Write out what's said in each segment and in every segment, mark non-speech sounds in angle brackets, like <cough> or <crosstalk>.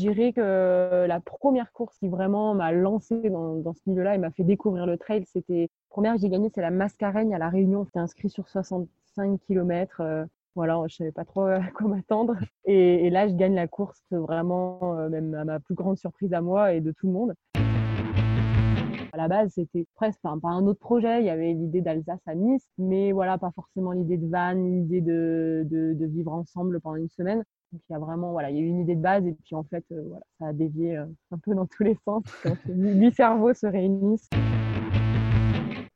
dirais que la première course qui vraiment m'a lancé dans, ce milieu-là et m'a fait découvrir le trail, c'était première que j'ai gagnée, c'est la Mascareigne à la Réunion. J'étais inscrit sur 65 km. Euh, voilà, je savais pas trop à <laughs> quoi m'attendre. Et, là, je gagne la course vraiment, euh, même à ma plus grande surprise à moi et de tout le monde. À la base, c'était presque pas un autre projet. Il y avait l'idée d'Alsace à Nice, mais voilà, pas forcément l'idée de van, l'idée de, vivre ensemble pendant une semaine. Donc il y a vraiment, voilà, il y a eu une idée de base et puis en fait, euh, voilà, ça a dévié euh, un peu dans tous les sens quand <laughs> huit cerveaux se réunissent.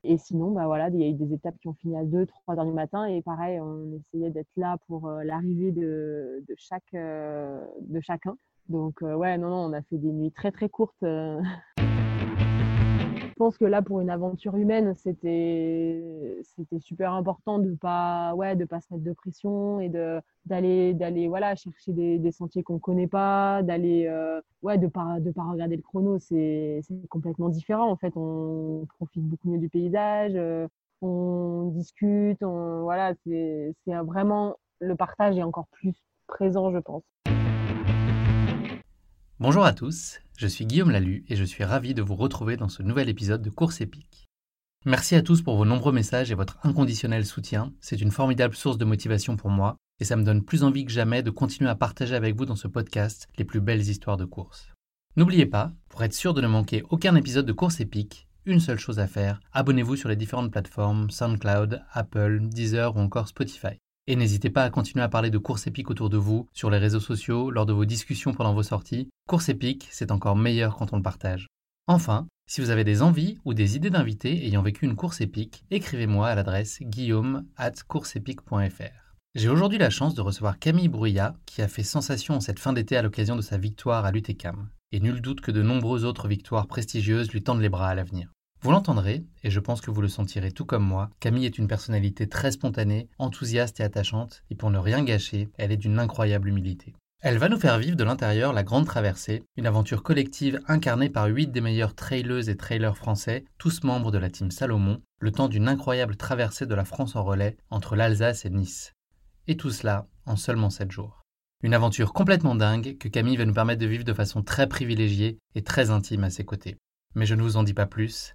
Et sinon, bah voilà, il y a eu des étapes qui ont fini à 2, 3 heures du matin. Et pareil, on essayait d'être là pour euh, l'arrivée de, de, chaque, de chacun. Donc, ouais, non, non, on a fait des nuits très, très courtes. Je pense que là, pour une aventure humaine, c'était c'était super important de pas ouais de pas se mettre de pression et de d'aller d'aller voilà chercher des, sentiers qu'on connaît pas, d'aller euh, ouais de pas de pas regarder le chrono, c'est complètement différent en fait. On profite beaucoup mieux du paysage, euh, on discute, on voilà c'est vraiment le partage est encore plus présent, je pense. Bonjour à tous, je suis Guillaume Lalu et je suis ravi de vous retrouver dans ce nouvel épisode de Course épique. Merci à tous pour vos nombreux messages et votre inconditionnel soutien, c'est une formidable source de motivation pour moi et ça me donne plus envie que jamais de continuer à partager avec vous dans ce podcast les plus belles histoires de course. N'oubliez pas, pour être sûr de ne manquer aucun épisode de Course épique, une seule chose à faire, abonnez-vous sur les différentes plateformes SoundCloud, Apple, Deezer ou encore Spotify. Et n'hésitez pas à continuer à parler de course épique autour de vous, sur les réseaux sociaux, lors de vos discussions pendant vos sorties. Course épique, c'est encore meilleur quand on le partage. Enfin, si vous avez des envies ou des idées d'invités ayant vécu une course épique, écrivez-moi à l'adresse guillaume at. J'ai aujourd'hui la chance de recevoir Camille Bruyat, qui a fait sensation en cette fin d'été à l'occasion de sa victoire à l'UTCAM. Et nul doute que de nombreuses autres victoires prestigieuses lui tendent les bras à l'avenir. Vous l'entendrez, et je pense que vous le sentirez tout comme moi, Camille est une personnalité très spontanée, enthousiaste et attachante, et pour ne rien gâcher, elle est d'une incroyable humilité. Elle va nous faire vivre de l'intérieur la Grande Traversée, une aventure collective incarnée par huit des meilleurs traileuses et trailers français, tous membres de la team Salomon, le temps d'une incroyable traversée de la France en relais entre l'Alsace et Nice. Et tout cela en seulement sept jours. Une aventure complètement dingue que Camille va nous permettre de vivre de façon très privilégiée et très intime à ses côtés. Mais je ne vous en dis pas plus,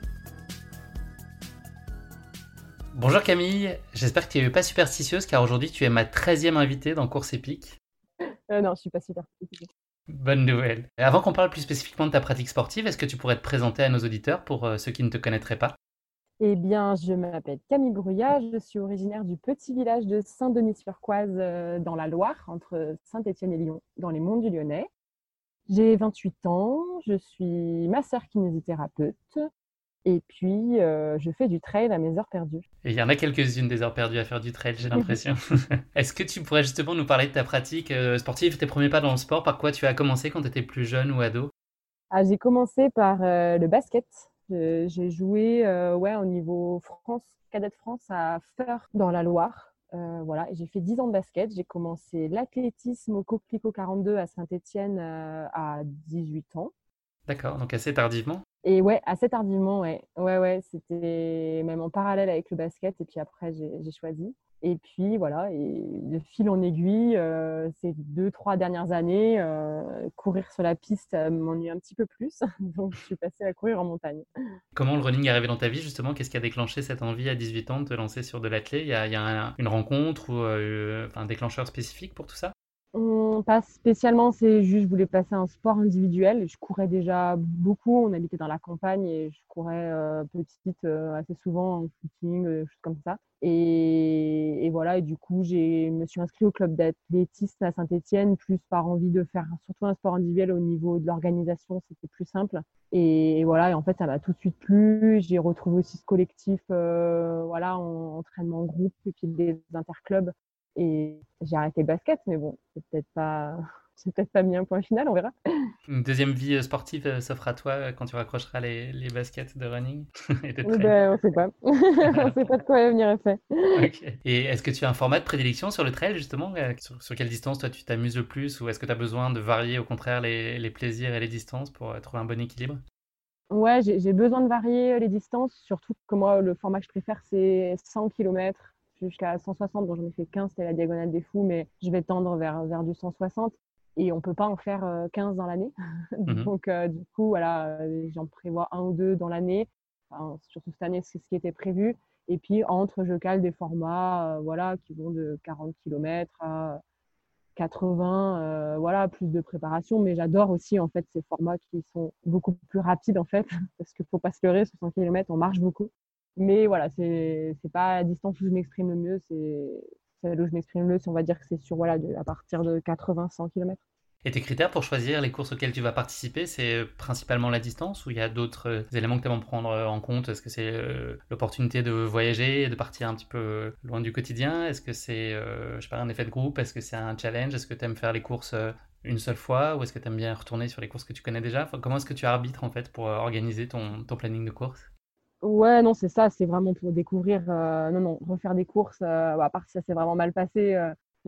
Bonjour Camille, j'espère que tu n'es pas superstitieuse car aujourd'hui tu es ma 13e invitée dans Course épique. Euh, non, je suis pas superstitieuse. Bonne nouvelle. Avant qu'on parle plus spécifiquement de ta pratique sportive, est-ce que tu pourrais te présenter à nos auditeurs pour euh, ceux qui ne te connaîtraient pas? Eh bien, je m'appelle Camille Brouillard, je suis originaire du petit village de Saint-Denis-sur-Coise euh, dans la Loire, entre Saint-Étienne et Lyon, dans les monts du Lyonnais. J'ai 28 ans, je suis masseur kinésithérapeute, et puis, euh, je fais du trail à mes heures perdues. Et il y en a quelques-unes des heures perdues à faire du trail, j'ai <laughs> l'impression. <laughs> Est-ce que tu pourrais justement nous parler de ta pratique euh, sportive, tes premiers pas dans le sport Par quoi tu as commencé quand tu étais plus jeune ou ado? Ah, J'ai commencé par euh, le basket. J'ai joué ouais, au niveau France, Cadet de France à Feur dans la Loire. voilà, j'ai fait 10 ans de basket. J'ai commencé l'athlétisme au Coquelicot 42 à Saint-Étienne à 18 ans. D'accord, donc assez tardivement et ouais, assez tardivement, ouais. Ouais, ouais, c'était même en parallèle avec le basket. Et puis après, j'ai choisi. Et puis voilà, et de fil en aiguille, euh, ces deux, trois dernières années, euh, courir sur la piste m'ennuie un petit peu plus. <laughs> Donc je suis passée à courir en montagne. Comment le running est arrivé dans ta vie justement? Qu'est-ce qui a déclenché cette envie à 18 ans de te lancer sur de l'athlé? Il y a, il y a une rencontre ou euh, un déclencheur spécifique pour tout ça? Pas spécialement, c'est juste je voulais passer un sport individuel. Je courais déjà beaucoup, on habitait dans la campagne et je courais euh, petite euh, assez souvent en footing, euh, choses comme ça. Et, voilà, et du coup, je me suis inscrite au club d'athlétisme à Saint-Etienne, plus par envie de faire surtout un sport individuel au niveau de l'organisation, c'était plus simple. Et, voilà, et en fait, ça m'a tout de suite plu. J'ai retrouvé aussi ce collectif, voilà, en entraînement en groupe et puis des interclubs et j'ai arrêté le basket, mais bon, c'est peut-être pas <laughs> j'ai peut-être pas mis un point final, on verra. Une deuxième vie euh, sportive euh, s'offre à toi quand tu raccrocheras les, les baskets de running <laughs> et de ben, On sait pas. <laughs> on sait pas de quoi l'avenir est fait. Et est-ce que tu as un format de prédilection sur le trail, justement sur, quelle distance, toi, tu t'amuses le plus Ou est-ce que tu as besoin de varier, au contraire, les, les plaisirs et les distances pour trouver un bon équilibre? Ouais, j'ai besoin de varier les distances, surtout que moi, le format que je préfère, c'est 100 km jusqu'à 160. Bon, j'en ai fait 15, c'était la diagonale des fous, mais je vais tendre vers, vers du 160 et on peut pas en faire 15 dans l'année. Mmh <laughs> Donc, du coup, voilà, j'en prévois un ou deux dans l'année. surtout cette année, c'est ce qui était prévu. Et puis, entre, je cale des formats voilà, qui vont de 40 km à 80, euh, voilà, plus de préparation. Mais j'adore aussi en fait ces formats qui sont beaucoup plus rapides en fait, <laughs> parce qu'il faut pas se leurrer, 60 km, on marche beaucoup. Mais voilà, c'est pas la distance où je m'exprime le mieux, c'est celle où je m'exprime le mieux. On va dire que c'est sur voilà, à partir de 80-100 km. Et tes critères pour choisir les courses auxquelles tu vas participer, c'est euh, principalement la distance ou il y a d'autres euh, éléments que tu vas prendre euh, en compte? Est-ce que c'est l'opportunité de voyager de partir un petit peu loin du quotidien? Est-ce que c'est, je sais pas, un effet de groupe? Est-ce que c'est un challenge? Est-ce que tu aimes faire les courses une seule fois? Ou est-ce que tu aimes bien retourner sur les courses que tu connais déjà? Comment est-ce que tu arbitres en fait pour organiser ton, ton planning de course Ouais, non, c'est ça, c'est vraiment pour découvrir, non, non, refaire des courses, à part si ça s'est vraiment mal passé,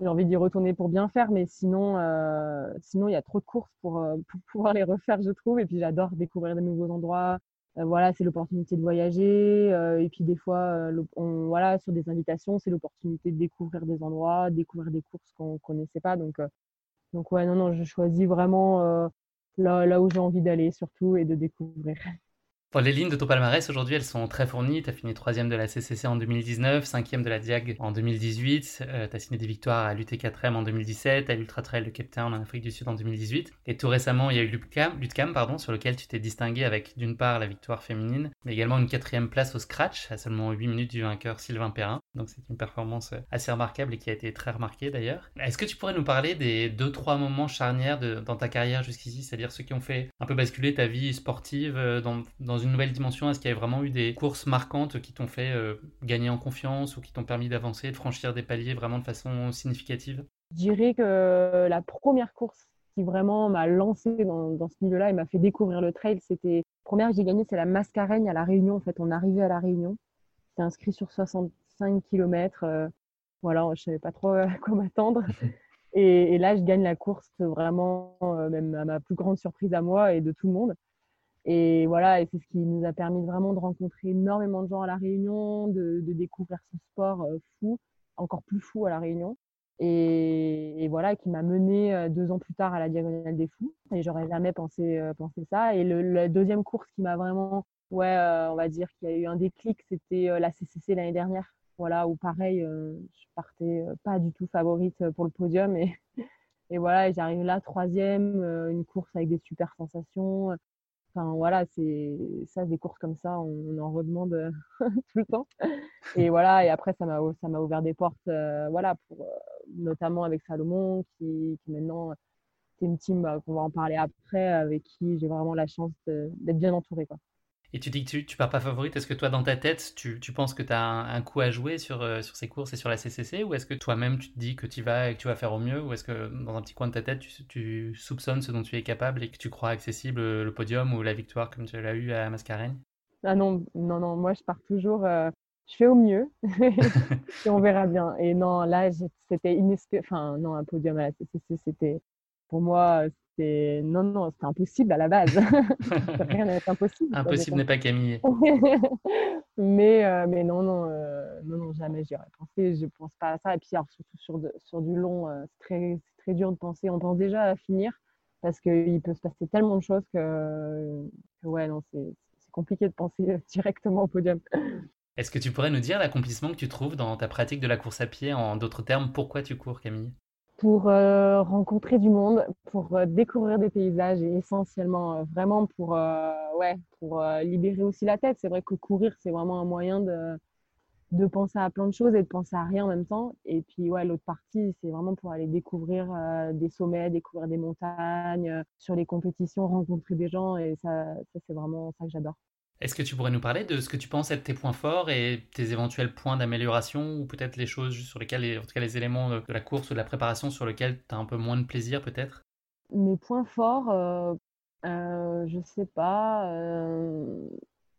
j'ai envie d'y retourner pour bien faire, mais sinon, euh, sinon il y a trop de courses pour, euh, <laughs> pour, pouvoir les refaire, je trouve. Et puis j'adore découvrir de nouveaux endroits. Euh, voilà, c'est l'opportunité de voyager. et puis des fois, voilà, sur des invitations, c'est l'opportunité de découvrir des endroits, découvrir des courses qu'on connaissait pas. Donc, donc ouais, non, non, je choisis vraiment là, là où j'ai envie d'aller surtout et de découvrir. Les lignes de ton palmarès aujourd'hui, elles sont très fournies. Tu as fini troisième de la CCC en 2019, cinquième de la Diag en 2018. tu as signé des victoires à l'UT4M en 2017, à l'Ultra Trail de Cape Town en Afrique du Sud en 2018. Et tout récemment, il y a eu l'UTCAM, pardon, sur lequel tu t'es distingué avec d'une part la victoire féminine, mais également une quatrième place au scratch, à seulement 8 minutes du vainqueur Sylvain Perrin. Donc c'est une performance assez remarquable et qui a été très remarquée d'ailleurs. Est-ce que tu pourrais nous parler des deux trois moments charnières dans ta carrière jusqu'ici, c'est-à-dire ceux qui ont fait un peu basculer ta vie sportive euh, dans, dans une nouvelle dimension? Est-ce qu'il y a vraiment eu des courses marquantes qui t'ont fait euh, gagner en confiance ou qui t'ont permis d'avancer, de franchir des paliers vraiment de façon significative? Je dirais que la première course qui vraiment m'a lancé dans, dans, ce milieu-là et m'a fait découvrir le trail, c'était première que j'ai gagnée, c'est la Mascareigne à la Réunion. En fait, on arrivait à la Réunion. J'étais inscrit sur 65 km. Euh, voilà, je savais pas trop à <laughs> quoi m'attendre. <laughs> Et, et, là, je gagne la course vraiment, euh, même à ma plus grande surprise à moi et de tout le monde. Et voilà, et c'est ce qui nous a permis vraiment de rencontrer énormément de gens à La Réunion, de, de découvrir ce sport euh, fou, encore plus fou à La Réunion. Et, et voilà, qui m'a mené euh, deux ans plus tard à la Diagonale des Fous. Et j'aurais jamais pensé, euh, pensé ça. Et le, la deuxième course qui m'a vraiment, ouais, on va dire qu'il y a eu un déclic, c'était la CCC l'année dernière. Voilà, où pareil, je partais pas du tout favorite pour le podium. Et, <laughs> et voilà, j'arrive là, troisième, une course avec des super sensations, Enfin, voilà, c'est ça, des courses comme ça, on, en redemande euh, <laughs> tout le temps. Et voilà, et après, ça m'a ouvert des portes, euh, voilà, euh, notamment avec Salomon, qui, qui maintenant c'est une team qu'on va en parler après, avec qui j'ai vraiment la chance d'être bien entourée. Et tu dis que tu, tu pars pas favorite. Est-ce que toi, dans ta tête, tu, tu penses que tu as un, coup à jouer sur, euh, sur ces courses et sur la CCC Ou est-ce que toi-même, tu te dis que tu vas et que tu vas faire au mieux? Ou est-ce que dans un petit coin de ta tête, tu, tu, soupçonnes ce dont tu es capable et que tu crois accessible euh, le podium ou la victoire comme tu l'as eu à Mascareigne Ah non, non, non. Moi, je pars toujours. Euh, je fais au mieux <laughs> et on verra bien. Et non, là, c'était inespéré. Enfin, non, un podium à la CCC, c'était pour moi, c'est non, non, c'était impossible à la base. <laughs> Rien n'est impossible. Impossible n'est pas Camille. <laughs> mais, euh, mais non, non, euh, non, non, jamais j'y aurais pensé. Je pense pas à ça. Et puis, alors, surtout sur, sur du long, euh, c'est très, très dur de penser. On pense déjà à finir parce qu'il peut se passer tellement de choses que, que ouais, non, c'est compliqué de penser <laughs> directement au podium. Est-ce que tu pourrais nous dire l'accomplissement que tu trouves dans ta pratique de la course à pied En d'autres termes, pourquoi tu cours, Camille? Pour euh, rencontrer du monde, pour euh, découvrir des paysages et essentiellement euh, vraiment pour, ouais, pour libérer aussi la tête. C'est vrai que courir, c'est vraiment un moyen de, de penser à plein de choses et de penser à rien en même temps. Et puis, ouais, l'autre partie, c'est vraiment pour aller découvrir des sommets, découvrir des montagnes, sur les compétitions, rencontrer des gens. Et ça, ça c'est vraiment ça que j'adore. Est-ce que tu pourrais nous parler de ce que tu penses être tes points forts et tes éventuels points d'amélioration ou peut-être les choses sur lesquelles, en tout cas les éléments de la course ou de la préparation sur lesquels tu as un peu moins de plaisir peut-être? Mes points forts, euh, euh, je sais pas. euh,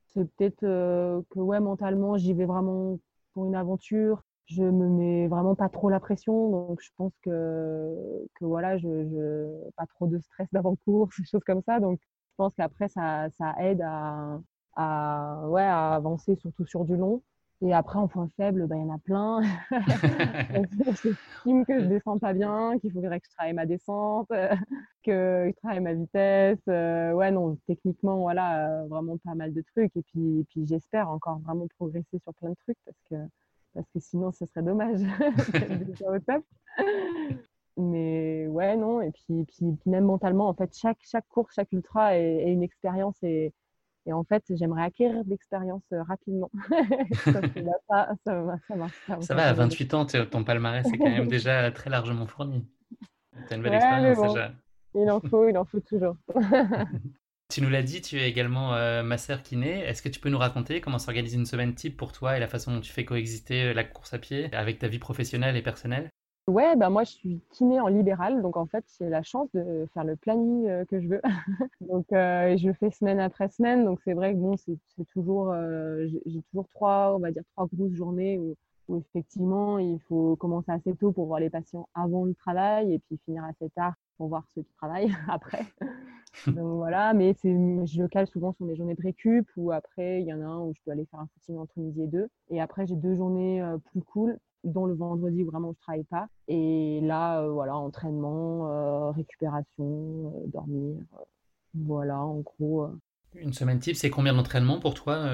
c'est peut-être euh, que ouais, mentalement, j'y vais vraiment pour une aventure. Je me mets vraiment pas trop la pression, donc je pense que, que voilà, je, je pas trop de stress <laughs> d'avant-course, des choses comme ça. Donc je pense qu'après ça, ça aide à, à ouais à avancer surtout sur du long. Et après en point faible, ben, il y en a plein. <laughs> J'estime que je descends pas bien, qu'il faudrait que je travaille ma descente, <laughs> que je travaille ma vitesse. euh, ouais, non, techniquement, voilà, euh, vraiment pas mal de trucs. Et puis, puis j'espère encore vraiment progresser sur plein de trucs parce que, parce que sinon, ce serait dommage. <laughs> Mais ouais, non, et puis, puis, puis même mentalement, en fait, chaque, chaque course, chaque ultra est, est une expérience et, et en fait, j'aimerais acquérir de l'expérience euh, rapidement. <laughs> Ça, ça, va- ça marche va, à aujourd'hui. 28 ans, ton palmarès est quand même déjà très largement fourni. T'as une belle Ouais, expérience bon. déjà. Il en faut, il en faut toujours. <laughs> <laughs> Tu nous l'as dit, tu es également euh, masseur kiné. Est-ce que tu peux nous raconter comment s'organise une semaine type pour toi et la façon dont tu fais coexister euh, la course à pied avec ta vie professionnelle et personnelle? Ouais, bah moi je suis kiné en libéral, donc en fait j'ai la chance de faire le planning euh, que je veux. <laughs> Donc euh, je le fais semaine après semaine, donc c'est vrai que bon c'est toujours euh, j'ai toujours trois on va dire trois grosses journées où, où effectivement il faut commencer assez tôt pour voir les patients avant le travail et puis finir assez tard pour voir ceux qui travaillent <laughs> après. <laughs> Donc voilà, mais je le cale souvent sur mes journées de récup ou après il y en a un où je dois aller faire un footing entre midi et deux et après j'ai deux journées euh, plus cool dont le vendredi où vraiment je travaille pas. Et là, euh, voilà, entraînement, euh, récupération, euh, dormir. voilà, en gros. Une semaine type, c'est combien d'entraînements pour toi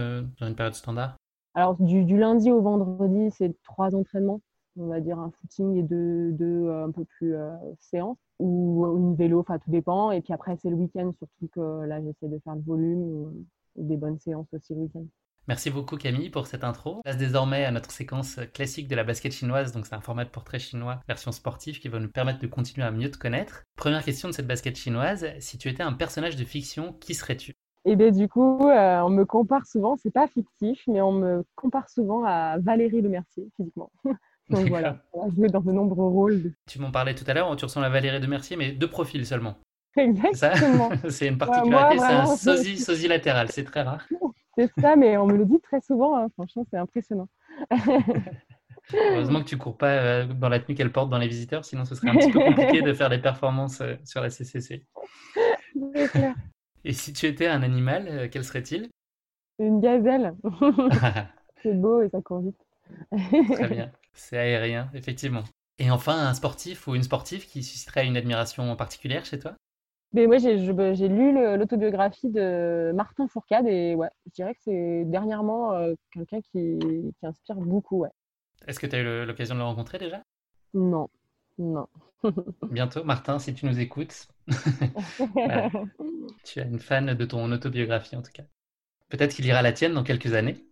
dans une période standard? Alors, du, du lundi au vendredi, c'est trois entraînements. On va dire un footing et deux, deux un peu plus séances. Ou une vélo, enfin, tout dépend. Et puis après, c'est le week-end, surtout que là, j'essaie de faire le volume ou, ou des bonnes séances aussi le week-end. Merci beaucoup Camille pour cette intro. Passe désormais à notre séquence classique de la basket chinoise, donc c'est un format de portrait chinois version sportive qui va nous permettre de continuer à mieux te connaître. Première question de cette basket chinoise, si tu étais un personnage de fiction, qui serais-tu? Et bien du coup, euh, on me compare souvent, c'est pas fictif, mais on me compare souvent à Valérie Lemercier, physiquement. <laughs> Donc voilà, on a joué dans de nombreux rôles. de- Tu m'en parlais tout à l'heure, tu ressembles à Valérie de Mercier, mais de profil seulement. <laughs> Exactement. <laughs> C'est une particularité, c'est un sosie, sosie latéral, c'est très rare. C'est ça, mais on me le dit très souvent, hein. franchement, c'est impressionnant. <laughs> Heureusement que tu cours pas euh, dans la tenue qu'elle porte dans les visiteurs, sinon ce serait un petit peu compliqué de faire des performances euh, sur la CCC. Clair. Et si tu étais un animal, euh, quel serait-il? Une gazelle. <laughs> C'est beau et ça court vite. Très bien, c'est aérien, effectivement. Et enfin, un sportif ou une sportive qui susciterait une admiration particulière chez toi? Mais moi, j'ai lu l'autobiographie de Martin Fourcade et ouais, je dirais que c'est dernièrement euh, quelqu'un qui, qui inspire beaucoup. Ouais. Est-ce que tu as eu l'occasion de le rencontrer déjà? Non, non. <laughs> Bientôt, Martin, si tu nous écoutes, <laughs> Voilà. tu es une fan de ton autobiographie en tout cas. Peut-être qu'il ira la tienne dans quelques années.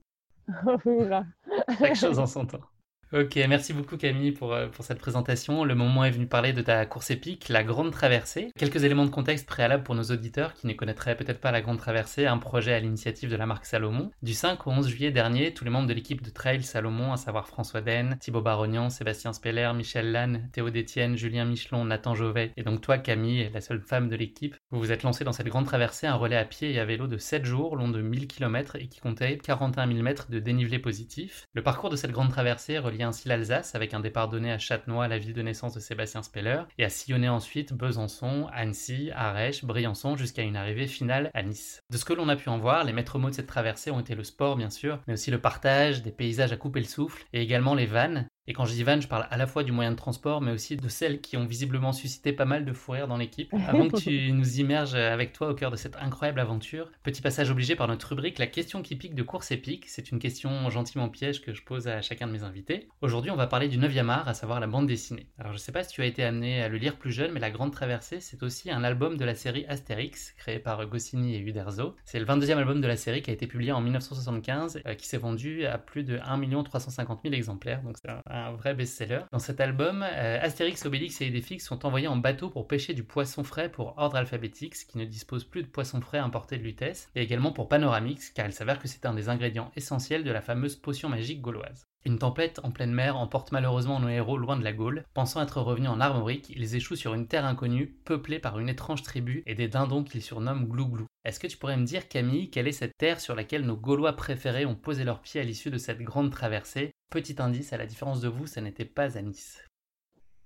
<laughs> Chaque chose en son temps. Ok, merci beaucoup Camille pour, euh, pour cette présentation. Le moment est venu parler de ta course épique, la Grande Traversée. Quelques éléments de contexte préalables pour nos auditeurs qui ne connaîtraient peut-être pas la Grande Traversée, un projet à l'initiative de la marque Salomon. Du 5 au 11 juillet dernier, tous les membres de l'équipe de Trail Salomon, à savoir François Den, Thibaut Barognan, Sébastien Speller, Michel Lannes, Théo Détienne, Julien Michelon, Nathan Jovet, et donc toi Camille, la seule femme de l'équipe, vous vous êtes lancé dans cette Grande Traversée, un relais à pied et à vélo de 7 jours, long de 1000 km et qui comptait 41 000 mètres de dénivelé positif. Le parcours de cette Grande Traversée ainsi l'Alsace avec un départ donné à Châtenois, la ville de naissance de Sébastien Speller, et a sillonné ensuite Besançon, Annecy, Arèche, Briançon jusqu'à une arrivée finale à Nice. De ce que l'on a pu en voir, les maîtres mots de cette traversée ont été le sport bien sûr, mais aussi le partage, des paysages à couper le souffle, et également les vannes. Et quand je dis vannes, je parle à la fois du moyen de transport, mais aussi de celles qui ont visiblement suscité pas mal de fou rire dans l'équipe. <laughs> Avant que tu nous immerges avec toi au cœur de cette incroyable aventure, petit passage obligé par notre rubrique La question qui pique de course épique. C'est une question gentiment piège que je pose à chacun de mes invités. Aujourd'hui, on va parler du 9e art, à savoir la bande dessinée. Alors, je sais pas si tu as été amené à le lire plus jeune, mais La Grande Traversée, c'est aussi un album de la série Astérix, créé par Goscinny et Uderzo. C'est le 22e album de la série qui a été publié en 1975, euh, qui s'est vendu à plus de 1 350 000 exemplaires, donc c'est un, vrai best-seller. Dans cet album, euh, Astérix, Obélix et Idéfix sont envoyés en bateau pour pêcher du poisson frais pour Ordre Alphabetix, qui ne dispose plus de poisson frais importé de Lutèce, et également pour Panoramix, car il s'avère que c'est un des ingrédients essentiels de la fameuse potion magique gauloise. Une tempête en pleine mer emporte malheureusement nos héros loin de la Gaule. Pensant être revenus en Armorique, ils échouent sur une terre inconnue, peuplée par une étrange tribu et des dindons qu'ils surnomment Glouglou. Est-ce que tu pourrais me dire, Camille, quelle est cette terre sur laquelle nos Gaulois préférés ont posé leurs pieds à l'issue de cette grande traversée? Petit indice, à la différence de vous, ça n'était pas à Nice.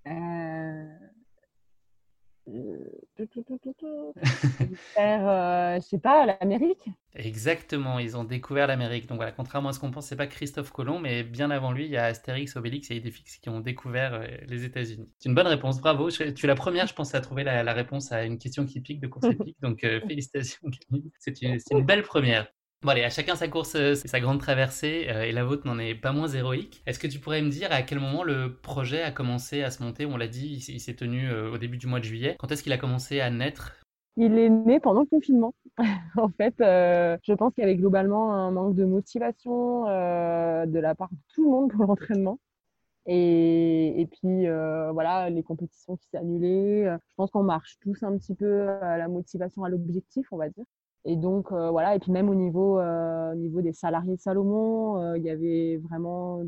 Euh, <laughs> faire, euh, je sais pas, l'Amérique Exactement, ils ont découvert l'Amérique. Donc voilà, contrairement à ce qu'on pense, c'est pas Christophe Colomb, mais bien avant lui, il y a Astérix, Obélix et Idéfix qui ont découvert euh, les États-Unis. C'est une bonne réponse, bravo. tu es la première, je pense, à trouver la, réponse à une question qui pique de course épique. Donc euh, <laughs> félicitations. C'est une, une belle première. Bon allez, à chacun sa course, euh, sa grande traversée, euh, et la vôtre n'en est pas moins héroïque. Est-ce que tu pourrais me dire à quel moment le projet a commencé à se monter? On l'a dit, il s'est tenu euh, au début du mois de juillet. Quand est-ce qu'il a commencé à naître? Il est né pendant le confinement. <laughs> en fait, je pense qu'il y avait globalement un manque de motivation de la part de tout le monde pour <laughs> l'entraînement. Et, puis voilà, les compétitions qui annulées. Je pense qu'on marche tous un petit peu à la motivation, à l'objectif, on va dire. Et donc, euh, voilà, et puis même au niveau, euh, au niveau des salariés Salomon, euh, il y avait vraiment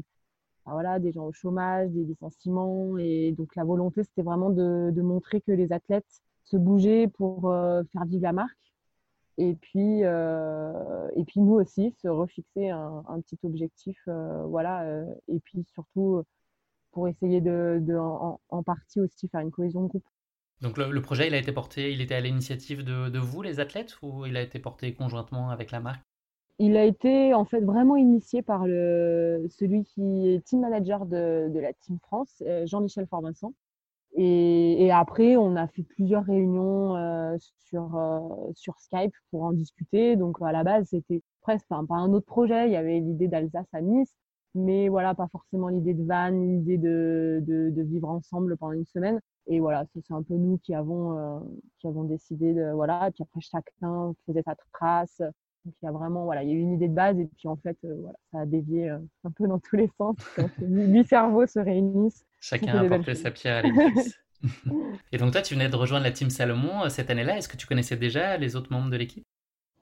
voilà, des gens au chômage, des licenciements. Et donc, la volonté, c'était vraiment de, de, montrer que les athlètes se bougeaient pour faire vivre la marque. Et puis, et puis nous aussi, se refixer un, un petit objectif. voilà, et puis surtout, pour essayer de, de en, en, partie aussi faire une cohésion de groupe. Donc le, projet, il a été porté, il était à l'initiative de, vous, les athlètes, ou il a été porté conjointement avec la marque? Il a été en fait vraiment initié par celui qui est team manager de, la Team France, euh, Jean-Michel Forvincent. Et, après, on a fait plusieurs réunions euh, sur, euh, sur Skype pour en discuter. Donc à la base, c'était presque pas un autre projet. Il y avait l'idée d'Alsace à Nice, mais voilà, pas forcément l'idée de van, l'idée de, de, de, vivre ensemble pendant une semaine. Et voilà, c'est un peu nous qui avons, euh, qui avons décidé de, voilà, et puis après chacun faisait sa trace. Donc il y a vraiment, voilà, il y a eu une idée de base et puis en fait, euh, voilà, ça a dévié euh, un peu dans tous les sens. <laughs> Huit cerveaux se réunissent. Chacun a apporté sa pierre à l'édifice. <laughs> et donc toi, tu venais de rejoindre la team Salomon cette année-là. Est-ce que tu connaissais déjà les autres membres de l'équipe?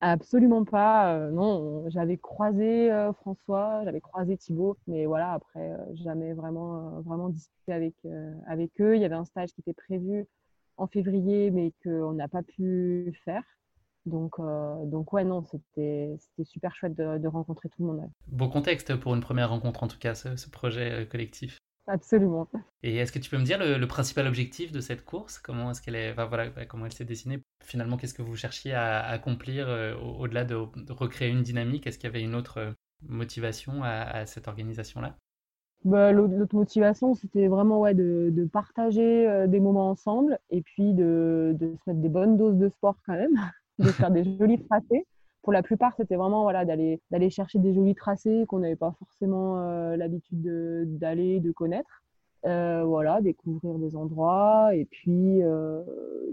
Absolument pas. Euh, non, j'avais croisé euh, François, j'avais croisé Thibaut, mais voilà, après, euh, jamais vraiment, vraiment discuté avec, avec eux. Il y avait un stage qui était prévu en février, mais qu'on n'a pas pu faire. Donc, donc ouais, non, c'était super chouette de, rencontrer tout le monde. Beau contexte pour une première rencontre, en tout cas, ce projet collectif. Absolument. Et est-ce que tu peux me dire le, principal objectif de cette course? Comment est-ce qu'elle est, voilà, comment elle s'est dessinée? Finalement, qu'est-ce que vous cherchiez à, accomplir euh, au-delà de, recréer une dynamique? Est-ce qu'il y avait une autre euh, motivation à, cette organisation-là? Bah, L'autre motivation, c'était vraiment ouais, de, de partager euh, des moments ensemble et puis de, de, se mettre des bonnes doses de sport quand même, <laughs> de faire des <laughs> jolis tracés pour la plupart, c'était vraiment voilà, d'aller, d'aller chercher des jolis tracés qu'on n'avait pas forcément euh, l'habitude d'aller, de, connaître. Euh, voilà, découvrir des endroits et puis, euh,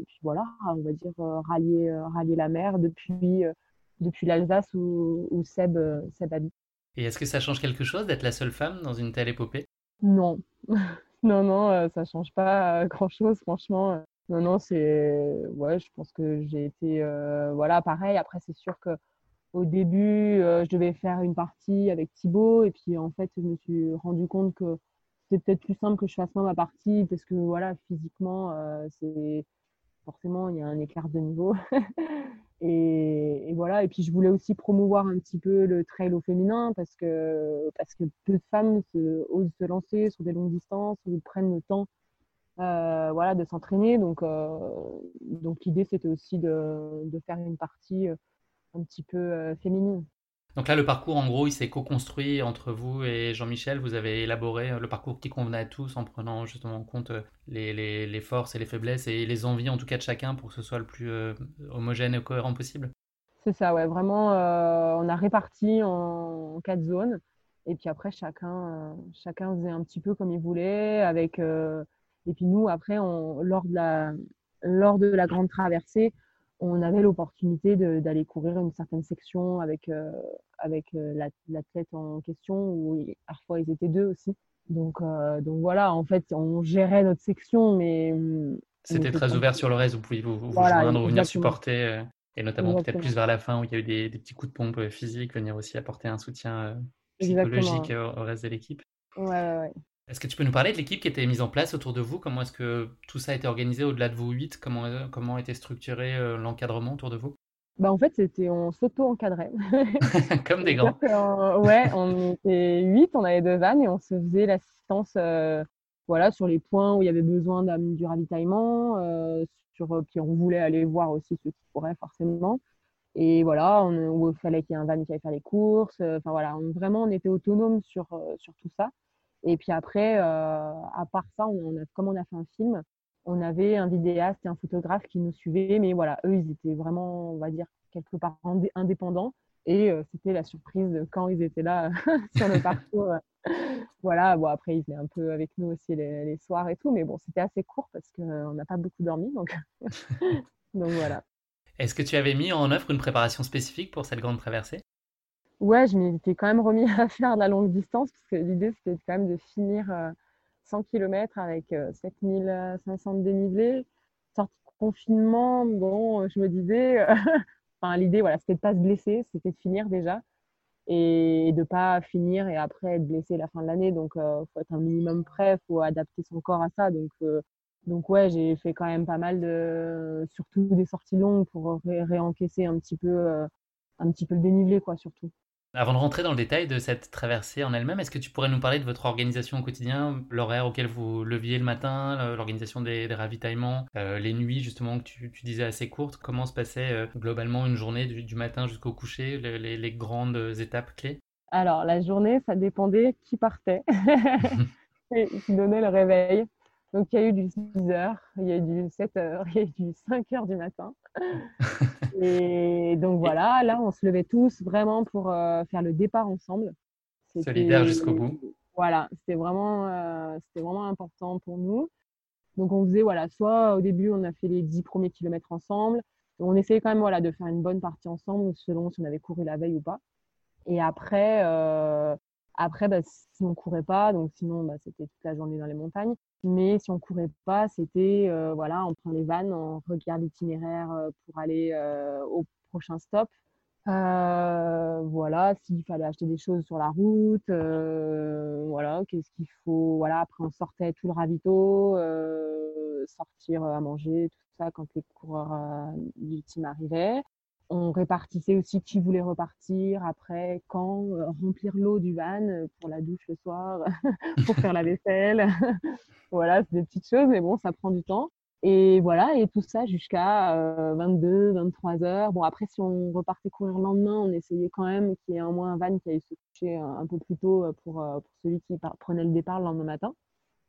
puis voilà, on va dire rallier, rallier la mer depuis, depuis l'Alsace où, où Seb, Seb habite. Et est-ce que ça change quelque chose d'être la seule femme dans une telle épopée? <laughs> Non, non, non, ça change pas grand-chose, franchement. Non, non, c'est. Ouais, je pense que j'ai été. Euh, voilà, pareil. Après, c'est sûr que au début, euh, je devais faire une partie avec Thibaut. Et puis, en fait, je me suis rendu compte que c'était peut-être plus simple que je fasse moi ma partie. Parce que, voilà, physiquement, euh, c'est. Forcément, il y a un écart de niveau. <laughs> et, voilà. Et puis, je voulais aussi promouvoir un petit peu le trail au féminin. Parce que, parce que peu de femmes se, osent se lancer sur des longues distances ou prennent le temps euh, voilà, de s'entraîner. Donc, euh, donc l'idée, c'était aussi de, de, faire une partie euh, un petit peu féminine. Donc là, le parcours, en gros, il s'est co-construit entre vous et Jean-Michel. Vous avez élaboré le parcours qui convenait à tous en prenant justement en compte les, les, les, forces et les faiblesses et les envies, en tout cas, de chacun pour que ce soit le plus homogène et cohérent possible. C'est ça, ouais. Vraiment, on a réparti en, quatre zones. Et puis après, chacun, chacun faisait un petit peu comme il voulait, avec et puis nous, après, on, lors, de la, lors de la grande traversée, on avait l'opportunité d'aller courir une certaine section avec, euh, avec euh, l'athlète en question, où parfois ils étaient deux aussi. Donc, euh, donc voilà, en fait, on gérait notre section, mais. C'était très ouvert sur le reste, vous pouvez vous, vous joindre, venir supporter, et notamment peut-être plus vers la fin où il y a eu des, des, petits coups de pompe physiques, venir aussi apporter un soutien psychologique au, reste de l'équipe. Ouais, ouais, ouais. Est-ce que tu peux nous parler de l'équipe qui était mise en place autour de vous? Comment est-ce que tout ça a été organisé au-delà de vous huit? Comment, comment était structuré l'encadrement autour de vous? Bah, en fait, c'était on s'auto-encadrait. <laughs> Comme des grands. ouais, on était huit, on avait deux vannes et on se faisait l'assistance euh, voilà, sur les points où il y avait besoin du ravitaillement, euh, sur, euh, puis on voulait aller voir aussi ceux qui pourraient forcément. Et voilà, on, où il fallait qu'il y ait un van qui aille faire les courses. Enfin voilà, vraiment, on était autonome sur, sur tout ça. Et puis après, à part ça, on a, comme on a fait un film, on avait un vidéaste et un photographe qui nous suivaient, mais voilà, eux, ils étaient vraiment, on va dire, quelque part indépendants. Et euh, c'était la surprise quand ils étaient là <laughs> sur le <laughs> parcours. voilà, bon, après, ils venaient un peu avec nous aussi les, soirs et tout, mais bon, c'était assez court parce qu'on n'a pas beaucoup dormi. Donc, <laughs> donc voilà. Est-ce que tu avais mis en œuvre une préparation spécifique pour cette grande traversée? Ouais, je m'étais quand même remis <laughs> à faire de la longue distance parce que l'idée, c'était quand même de finir. Euh, 100 km avec 7500 de dénivelé. Sortie de confinement, bon, je me disais, <laughs> enfin, l'idée, voilà, c'était de pas se blesser, c'était de finir déjà et de pas finir et après être blessé la fin de l'année. Donc, il euh, faut être un minimum prêt, faut adapter son corps à ça. Donc, euh, donc ouais, j'ai fait quand même pas mal de, surtout des sorties longues pour réencaisser un petit peu, euh, un petit peu le dénivelé, quoi, surtout. Avant de rentrer dans le détail de cette traversée en elle-même, est-ce que tu pourrais nous parler de votre organisation au quotidien, l'horaire auquel vous leviez le matin, l'organisation des, ravitaillements, euh, les nuits justement que tu, disais assez courtes? Comment se passait euh, globalement une journée du, matin jusqu'au coucher, les, grandes étapes clés? Alors la journée, ça dépendait qui partait <laughs> et qui donnait le réveil. Donc il y a eu du 6h, il y a eu du 7h, il y a eu du 5h du matin. <laughs> Et donc voilà, là, on se levait tous vraiment pour euh, faire le départ ensemble. Solidaire jusqu'au bout. Voilà, c'était vraiment, euh, c'était vraiment important pour nous. Donc on faisait, voilà, soit au début, on a fait les 10 premiers kilomètres ensemble. On essayait quand même voilà, de faire une bonne partie ensemble, selon si on avait couru la veille ou pas. Et après, euh, après bah, si on courait pas, donc sinon, bah, c'était toute la journée dans les montagnes. Mais si on courait pas, c'était euh, voilà, on prend les vannes, on regarde l'itinéraire euh, pour aller euh, au prochain stop. voilà, s'il fallait acheter des choses sur la route, voilà, qu'est-ce qu'il faut. Voilà, après on sortait tout le ravito, sortir à manger, tout ça quand les coureurs du team arrivaient on répartissait aussi qui voulait repartir, après, quand, euh, remplir l'eau du van euh, pour la douche le soir, <laughs> pour faire la vaisselle. <laughs> voilà, c'est des petites choses, mais bon, ça prend du temps. Et voilà, et tout ça jusqu'à 22, 23 heures. Bon, après, si on repartait courir le lendemain, on essayait quand même qu'il y ait au moins un van qui aille se coucher un, peu plus tôt euh, pour, pour celui qui prenait le départ le lendemain matin.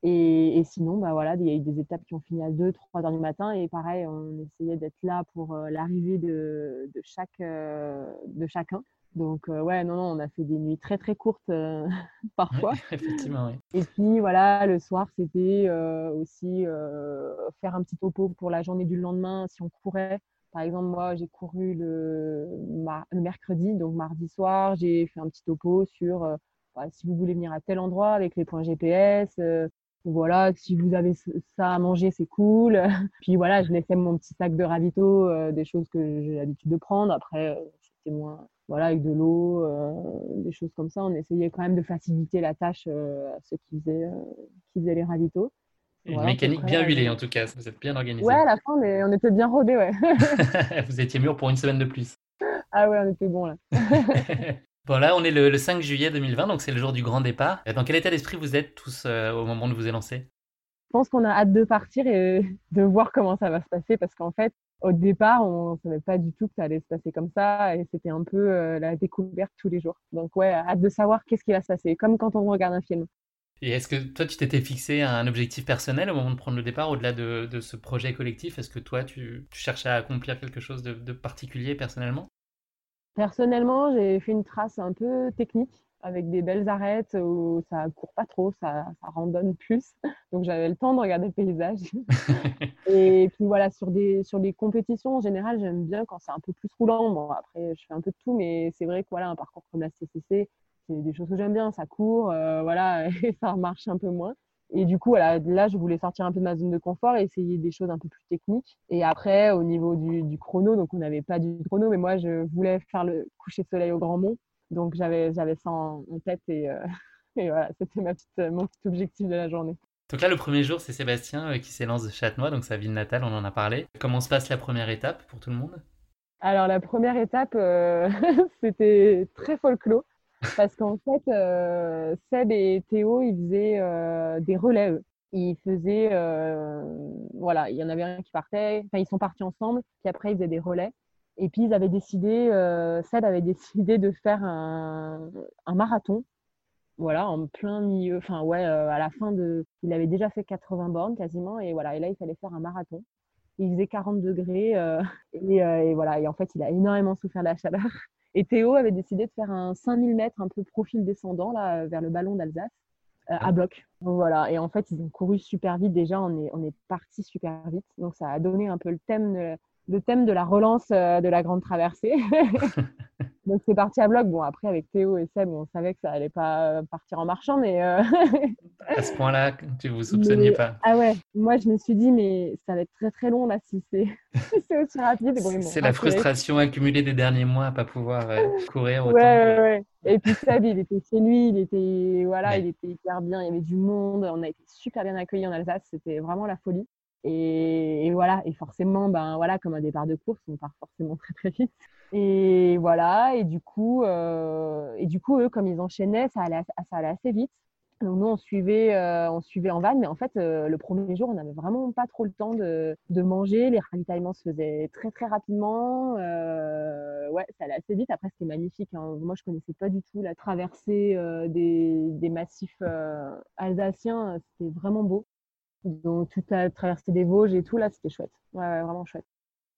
Et, sinon, bah voilà, il y a eu des étapes qui ont fini à 2, 3 heures du matin. Et pareil, on essayait d'être là pour euh, l'arrivée de, de, chaque, euh, de chacun. Donc, euh, ouais, non, non, on a fait des nuits très, très courtes <laughs> parfois. effectivement, oui. Et puis, voilà, le soir, c'était aussi faire un petit topo pour la journée du lendemain si on courait. Par exemple, moi, j'ai couru le, le, mercredi, donc mardi soir, j'ai fait un petit topo sur bah, si vous voulez venir à tel endroit avec les points GPS, voilà, si vous avez ça à manger, c'est cool. <laughs> Puis voilà, je laissais mon petit sac de ravito, euh, des choses que j'ai l'habitude de prendre. Après, euh, c'était moins, voilà, avec de l'eau, euh, des choses comme ça. On essayait quand même de faciliter la tâche à ceux qui faisaient, qui faisaient les ravitaux. Une mécanique bien huilée en tout cas, vous êtes bien organisé. Ouais, à la fin, on, était bien rodés, ouais. <laughs> vous étiez mûr pour une semaine de plus. Ah ouais, on était bon là. <laughs> Bon, là, on est le, 5 juillet 2020, donc c'est le jour du grand départ. Dans quel état d'esprit vous êtes tous euh, au moment de vous élancer? Je pense qu'on a hâte de partir et <laughs> de voir comment ça va se passer parce qu'en fait, au départ, on ne savait pas du tout que ça allait se passer comme ça et c'était un peu euh, la découverte tous les jours. Donc, ouais, hâte de savoir qu'est-ce qui va se passer, comme quand on regarde un film. Et est-ce que toi, tu t'étais fixé un objectif personnel au moment de prendre le départ, au-delà de, ce projet collectif? Est-ce que toi, tu, cherchais à accomplir quelque chose de particulier personnellement? Personnellement, j'ai fait une trace un peu technique avec des belles arêtes où ça court pas trop, ça, ça randonne plus. Donc j'avais le temps de regarder le paysage. <laughs> et puis voilà, sur des, sur des compétitions, en général, j'aime bien quand c'est un peu plus roulant. Bon, après, je fais un peu de tout, mais c'est vrai que voilà, un parcours comme la CCC, c'est des choses que j'aime bien. Ça court, euh, voilà, <laughs> et ça marche un peu moins. Et du coup, voilà, là, je voulais sortir un peu de ma zone de confort et essayer des choses un peu plus techniques. Et après, au niveau du, du chrono, donc on n'avait pas du chrono, mais moi, je voulais faire le coucher de soleil au Grand Mont. Donc j'avais ça en, tête et, <laughs> et voilà, c'était ma petite, mon petit objectif de la journée. Donc là, le premier jour, c'est Sébastien qui s'élance de Châtenois, donc sa ville natale, on en a parlé. Comment se passe la première étape pour tout le monde? Alors la première étape, <laughs> c'était très folklore. Parce qu'en fait, euh, et Théo, ils faisaient euh, des relais. Ils faisaient, euh, voilà, il y en avait un qui partait, enfin, ils sont partis ensemble, puis après, ils faisaient des relais. Et puis, ils avaient décidé, Seb avait <laughs> décidé de faire un, marathon, voilà, en plein milieu, enfin, ouais, à la fin de. Il avait déjà fait 80 bornes quasiment, et voilà, et là, il fallait faire un marathon. Il faisait 40 degrés, et, voilà, et en fait, il a énormément souffert de la chaleur. Et Théo avait décidé de faire un 5000 mètres un peu profil descendant là, vers le ballon d'Alsace euh, à bloc. voilà. Et en fait, ils ont couru super vite. Déjà, on est, on est parti super vite. Donc, ça a donné un peu le thème de, le thème de la relance euh, de la grande traversée. <laughs> <laughs> Donc c'est parti à bloc. Bon, après, avec Théo et Seb, on savait que ça allait pas euh, partir en marchant, mais. Euh, <laughs> à ce point-là, tu vous soupçonniez pas. Ah ouais, moi je me suis dit, mais ça va être très très long là si c'est aussi rapide. c'est la frustration accumulée des derniers mois à pas pouvoir courir autant. Ouais, ouais, Et puis Seb, il était chez lui, il était, voilà, il était hyper bien, il y avait du monde, on a été super bien accueillis en Alsace, c'était vraiment la folie. Et, voilà, et forcément, ben voilà, comme un départ de course, on part forcément très très vite. Et voilà, et du coup, euh, et du coup, eux, comme ils enchaînaient, ça allait, ça allait assez vite. Donc nous, on suivait, euh, on suivait en van, mais en fait, euh, le premier jour, on n'avait vraiment pas trop le temps de, de, manger. Les ravitaillements se faisaient très très rapidement. ouais, ça allait assez vite. Après, c'était magnifique. Hein. Moi, je connaissais pas du tout la traversée des, des, massifs alsaciens. C'était vraiment beau. Donc, tout à traverser des Vosges et tout, là, c'était chouette. Ouais, vraiment chouette.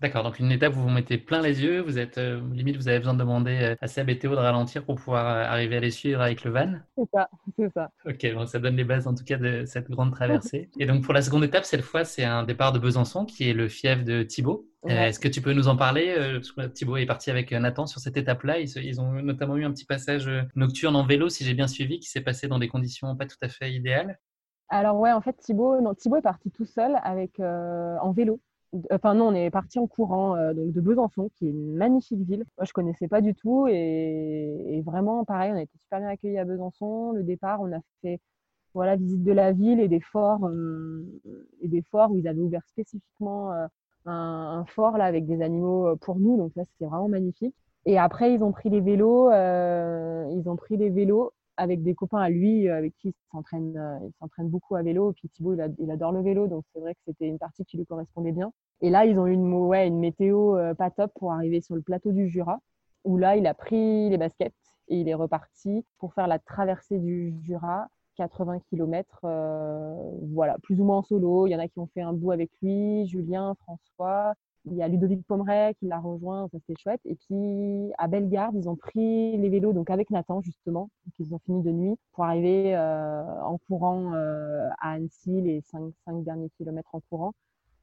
D'accord, donc une étape où vous vous mettez plein les yeux, vous êtes euh, limite, vous avez besoin de demander euh, à Seb et Théo de ralentir pour pouvoir euh, arriver à les suivre avec le van. C'est ça, c'est ça. Ok, bon, ça donne les bases en tout cas de cette grande traversée. <laughs> et donc pour la seconde étape, cette fois, c'est un départ de Besançon qui est le fief de Thibaut. Est-ce que tu peux nous en parler Thibaut est parti avec Nathan sur cette étape-là. Ils, ils, ont notamment eu un petit passage nocturne en vélo, si j'ai bien suivi, qui s'est passé dans des conditions pas tout à fait idéales. Alors ouais, en fait, Thibaut, non, Thibaut est parti tout seul avec, euh, en vélo. Enfin non, on est parti en courant euh, donc de Besançon, qui est une magnifique ville. Moi, je connaissais pas du tout et, vraiment, pareil, on a été super bien accueillis à Besançon. Le départ, on a fait voilà visite de la ville et des forts euh, et des forts où ils avaient ouvert spécifiquement un, fort là avec des animaux pour nous. Donc ça, c'était vraiment magnifique. Et après, ils ont pris les vélos. ils ont pris les vélos avec des copains à lui euh, avec qui il s'entraîne, euh, il s'entraîne beaucoup à vélo. Et puis Thibaut, il, adore le vélo, donc c'est vrai que c'était une partie qui lui correspondait bien. Et là, ils ont eu une, ouais, une météo euh, pas top pour arriver sur le plateau du Jura, où là, il a pris les baskets et il est reparti pour faire la traversée du Jura, 80 km, voilà, plus ou moins en solo. Il y en a qui ont fait un bout avec lui, Julien, François, il y a Ludovic Pomeray qui l'a rejoint, ça c'était chouette. Et puis à Bellegarde, ils ont pris les vélos donc avec Nathan justement. Donc ils ont fini de nuit pour arriver euh, en courant euh, à Annecy les 5, derniers kilomètres en courant.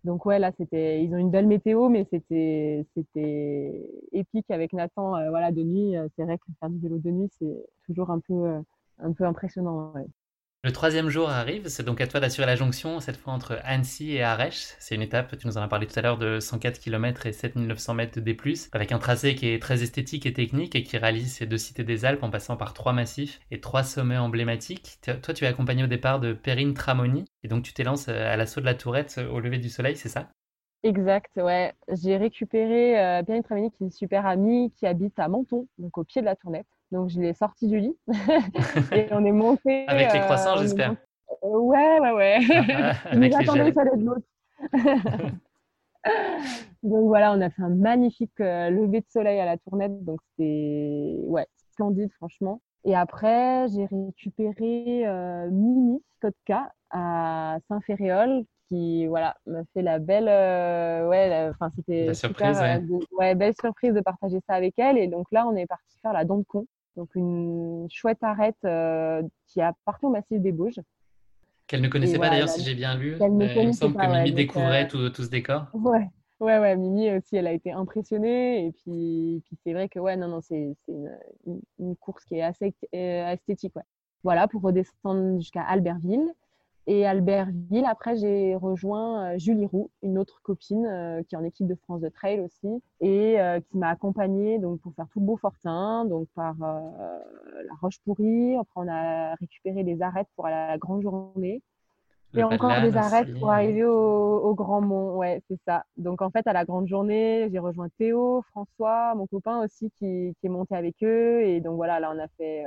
Donc ouais, là c'était, ils ont une belle météo, mais c'était c'était épique avec Nathan. Euh, voilà de nuit, c'est vrai que faire du vélo de nuit c'est toujours un peu un peu impressionnant. Le troisième jour arrive, c'est donc à toi d'assurer la jonction, cette fois entre Annecy et Arèche. C'est une étape, tu nous en as parlé tout à l'heure, de 104 km et 7900 mètres de D+, avec un tracé qui est très esthétique et technique et qui réalise ces deux cités des Alpes en passant par trois massifs et trois sommets emblématiques. Toi, tu es accompagné au départ de Perrine Tramoni, et donc tu t'élances à l'assaut de la Tourette au lever du soleil, c'est ça? Exact, ouais. J'ai récupéré euh, Perrine Tramoni, qui est une super amie, qui habite à Menton, donc au pied de la Tournette. Donc, je l'ai sorti du lit <laughs> et on est monté. Avec les croissants, euh, j'espère. Ouais, ouais, ouais. <laughs> Avec j'attendais ça de l'autre. <laughs> donc voilà, on a fait un magnifique euh, lever de soleil à la tournette. Donc c'était ouais, splendide, franchement. Et après, j'ai récupéré euh, Mimi Kotka à Saint-Ferréol qui voilà m'a fait la belle ouais enfin c'était surprise ouais. belle surprise de partager ça avec elle et donc là on est parti faire la dent de con donc une chouette arête euh, qui appartient au massif des Bauges. Qu'elle ne connaissait pas d'ailleurs, si j'ai bien lu. il me semble que Mimi découvrait euh, tout, ce décor. Ouais. Ouais, ouais, Mimi aussi, elle a été impressionnée. Et puis, puis c'est vrai que, ouais, non, non, c'est une, une, course qui est assez euh, esthétique, ouais. Voilà, pour redescendre jusqu'à Albertville. Et Albertville, après, j'ai rejoint Julie Roux, une autre copine qui est en équipe de France de trail aussi, et qui m'a accompagnée donc, pour faire tout le Beaufortin, donc par la Roche-Pourrie. Après, on a récupéré des arêtes pour la grande journée. Et encore des arêtes pour arriver au, Grand Mont. Ouais, c'est ça. Donc, en fait, à la grande journée, j'ai rejoint Théo, François, mon copain aussi qui, est monté avec eux. Et donc, voilà, là, on a fait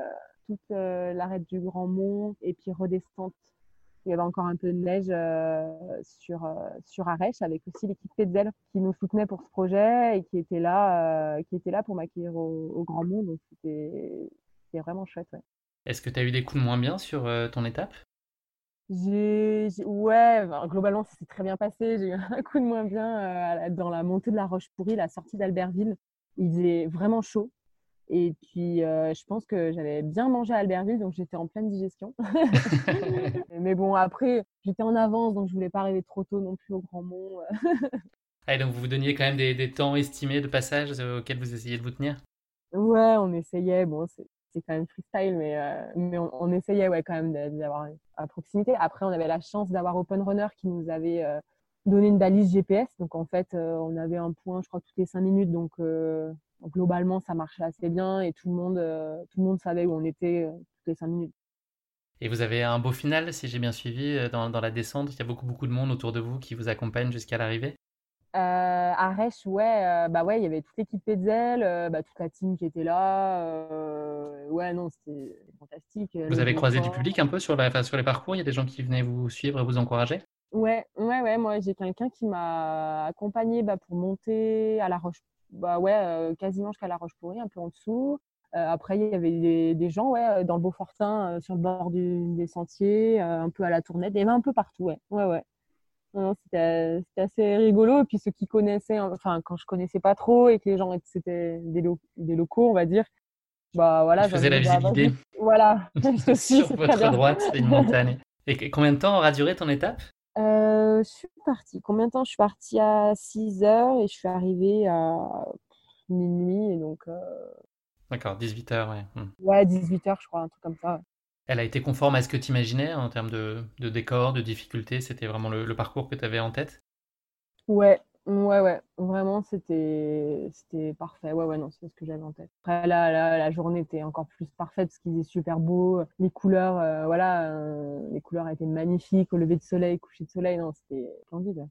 toute l'arête du Grand Mont et puis redescente il y avait encore un peu de neige euh, sur, euh, sur Arèche avec aussi l'équipe Petzel qui nous soutenait pour ce projet et qui était là, euh, qui était là pour m'accueillir au, Grand Monde. Donc c'était vraiment chouette. Est-ce que tu as eu des coups de moins bien sur ton étape? J'ai, ouais, globalement, ça s'est très bien passé. J'ai eu un coup de moins bien dans la montée de la Roche-Pourrie, la sortie d'Albertville. Il faisait vraiment chaud. Et puis, euh, je pense que j'avais bien mangé à Albertville, donc j'étais en pleine digestion. <laughs> <laughs> Mais bon, après, j'étais en avance, donc je voulais pas arriver trop tôt non plus au Grand Mont. <laughs> ah, donc vous vous donniez quand même des, temps estimés de passage euh, auxquels vous essayez de vous tenir? Ouais, on essayait. Bon, c'est quand même freestyle, mais, euh, mais on, essayait ouais, quand même d'avoir à proximité. Après, on avait la chance d'avoir Open Runner qui nous avait donné une balise GPS. Donc, en fait, on avait un point, je crois, toutes les cinq minutes. Donc, globalement, ça marchait assez bien et tout le monde, euh, tout le monde savait où on était euh, toutes les cinq minutes. Et vous avez un beau final, si j'ai bien suivi, euh, dans, la descente. Il y a beaucoup, beaucoup de monde autour de vous qui vous accompagne jusqu'à l'arrivée. Euh, à Resch, ouais, bah ouais, il y avait toute l'équipe Petzel, bah, toute la team qui était là. ouais, non, c'était fantastique. Vous avez croisé du public un peu sur, la, sur les parcours? Il y a des gens qui venaient vous suivre et vous encourager? Ouais, ouais, ouais. Moi, j'ai quelqu'un qui m'a accompagné bah, pour monter à la Roche bah ouais, quasiment jusqu'à la Roche-Pourrie, un peu en dessous. Après, il y avait des, gens ouais, dans le Beaufortin, sur le bord des sentiers, un peu à la tournette. Il y avait un peu partout, ouais. ouais, ouais. C'était assez rigolo. Et puis ceux qui connaissaient, enfin, quand je connaissais pas trop et que les gens c'était des, des, locaux, on va dire, bah voilà. Je faisais la visibilité. Voilà. <laughs> <laughs> sur votre droite, une montagne. Et combien de temps aura duré ton étape? Je suis partie. Combien de temps? Je suis partie à 6 heures et je suis arrivée à minuit. Et donc, D'accord, 18 heures, ouais. Mmh. Ouais, 18 heures, je crois, un truc comme ça. Elle a été conforme à ce que tu imaginais en termes de, de décor, de difficulté C'était vraiment le, le, parcours que tu avais en tête? Ouais, Ouais, ouais, vraiment, c'était parfait. Ouais, ouais, non, c'est ce que j'avais en tête. Après, là, la journée était encore plus parfaite parce qu'il est super beau. Les couleurs, euh, voilà, euh, les couleurs étaient magnifiques au lever de soleil, coucher de soleil, non, c'était splendide.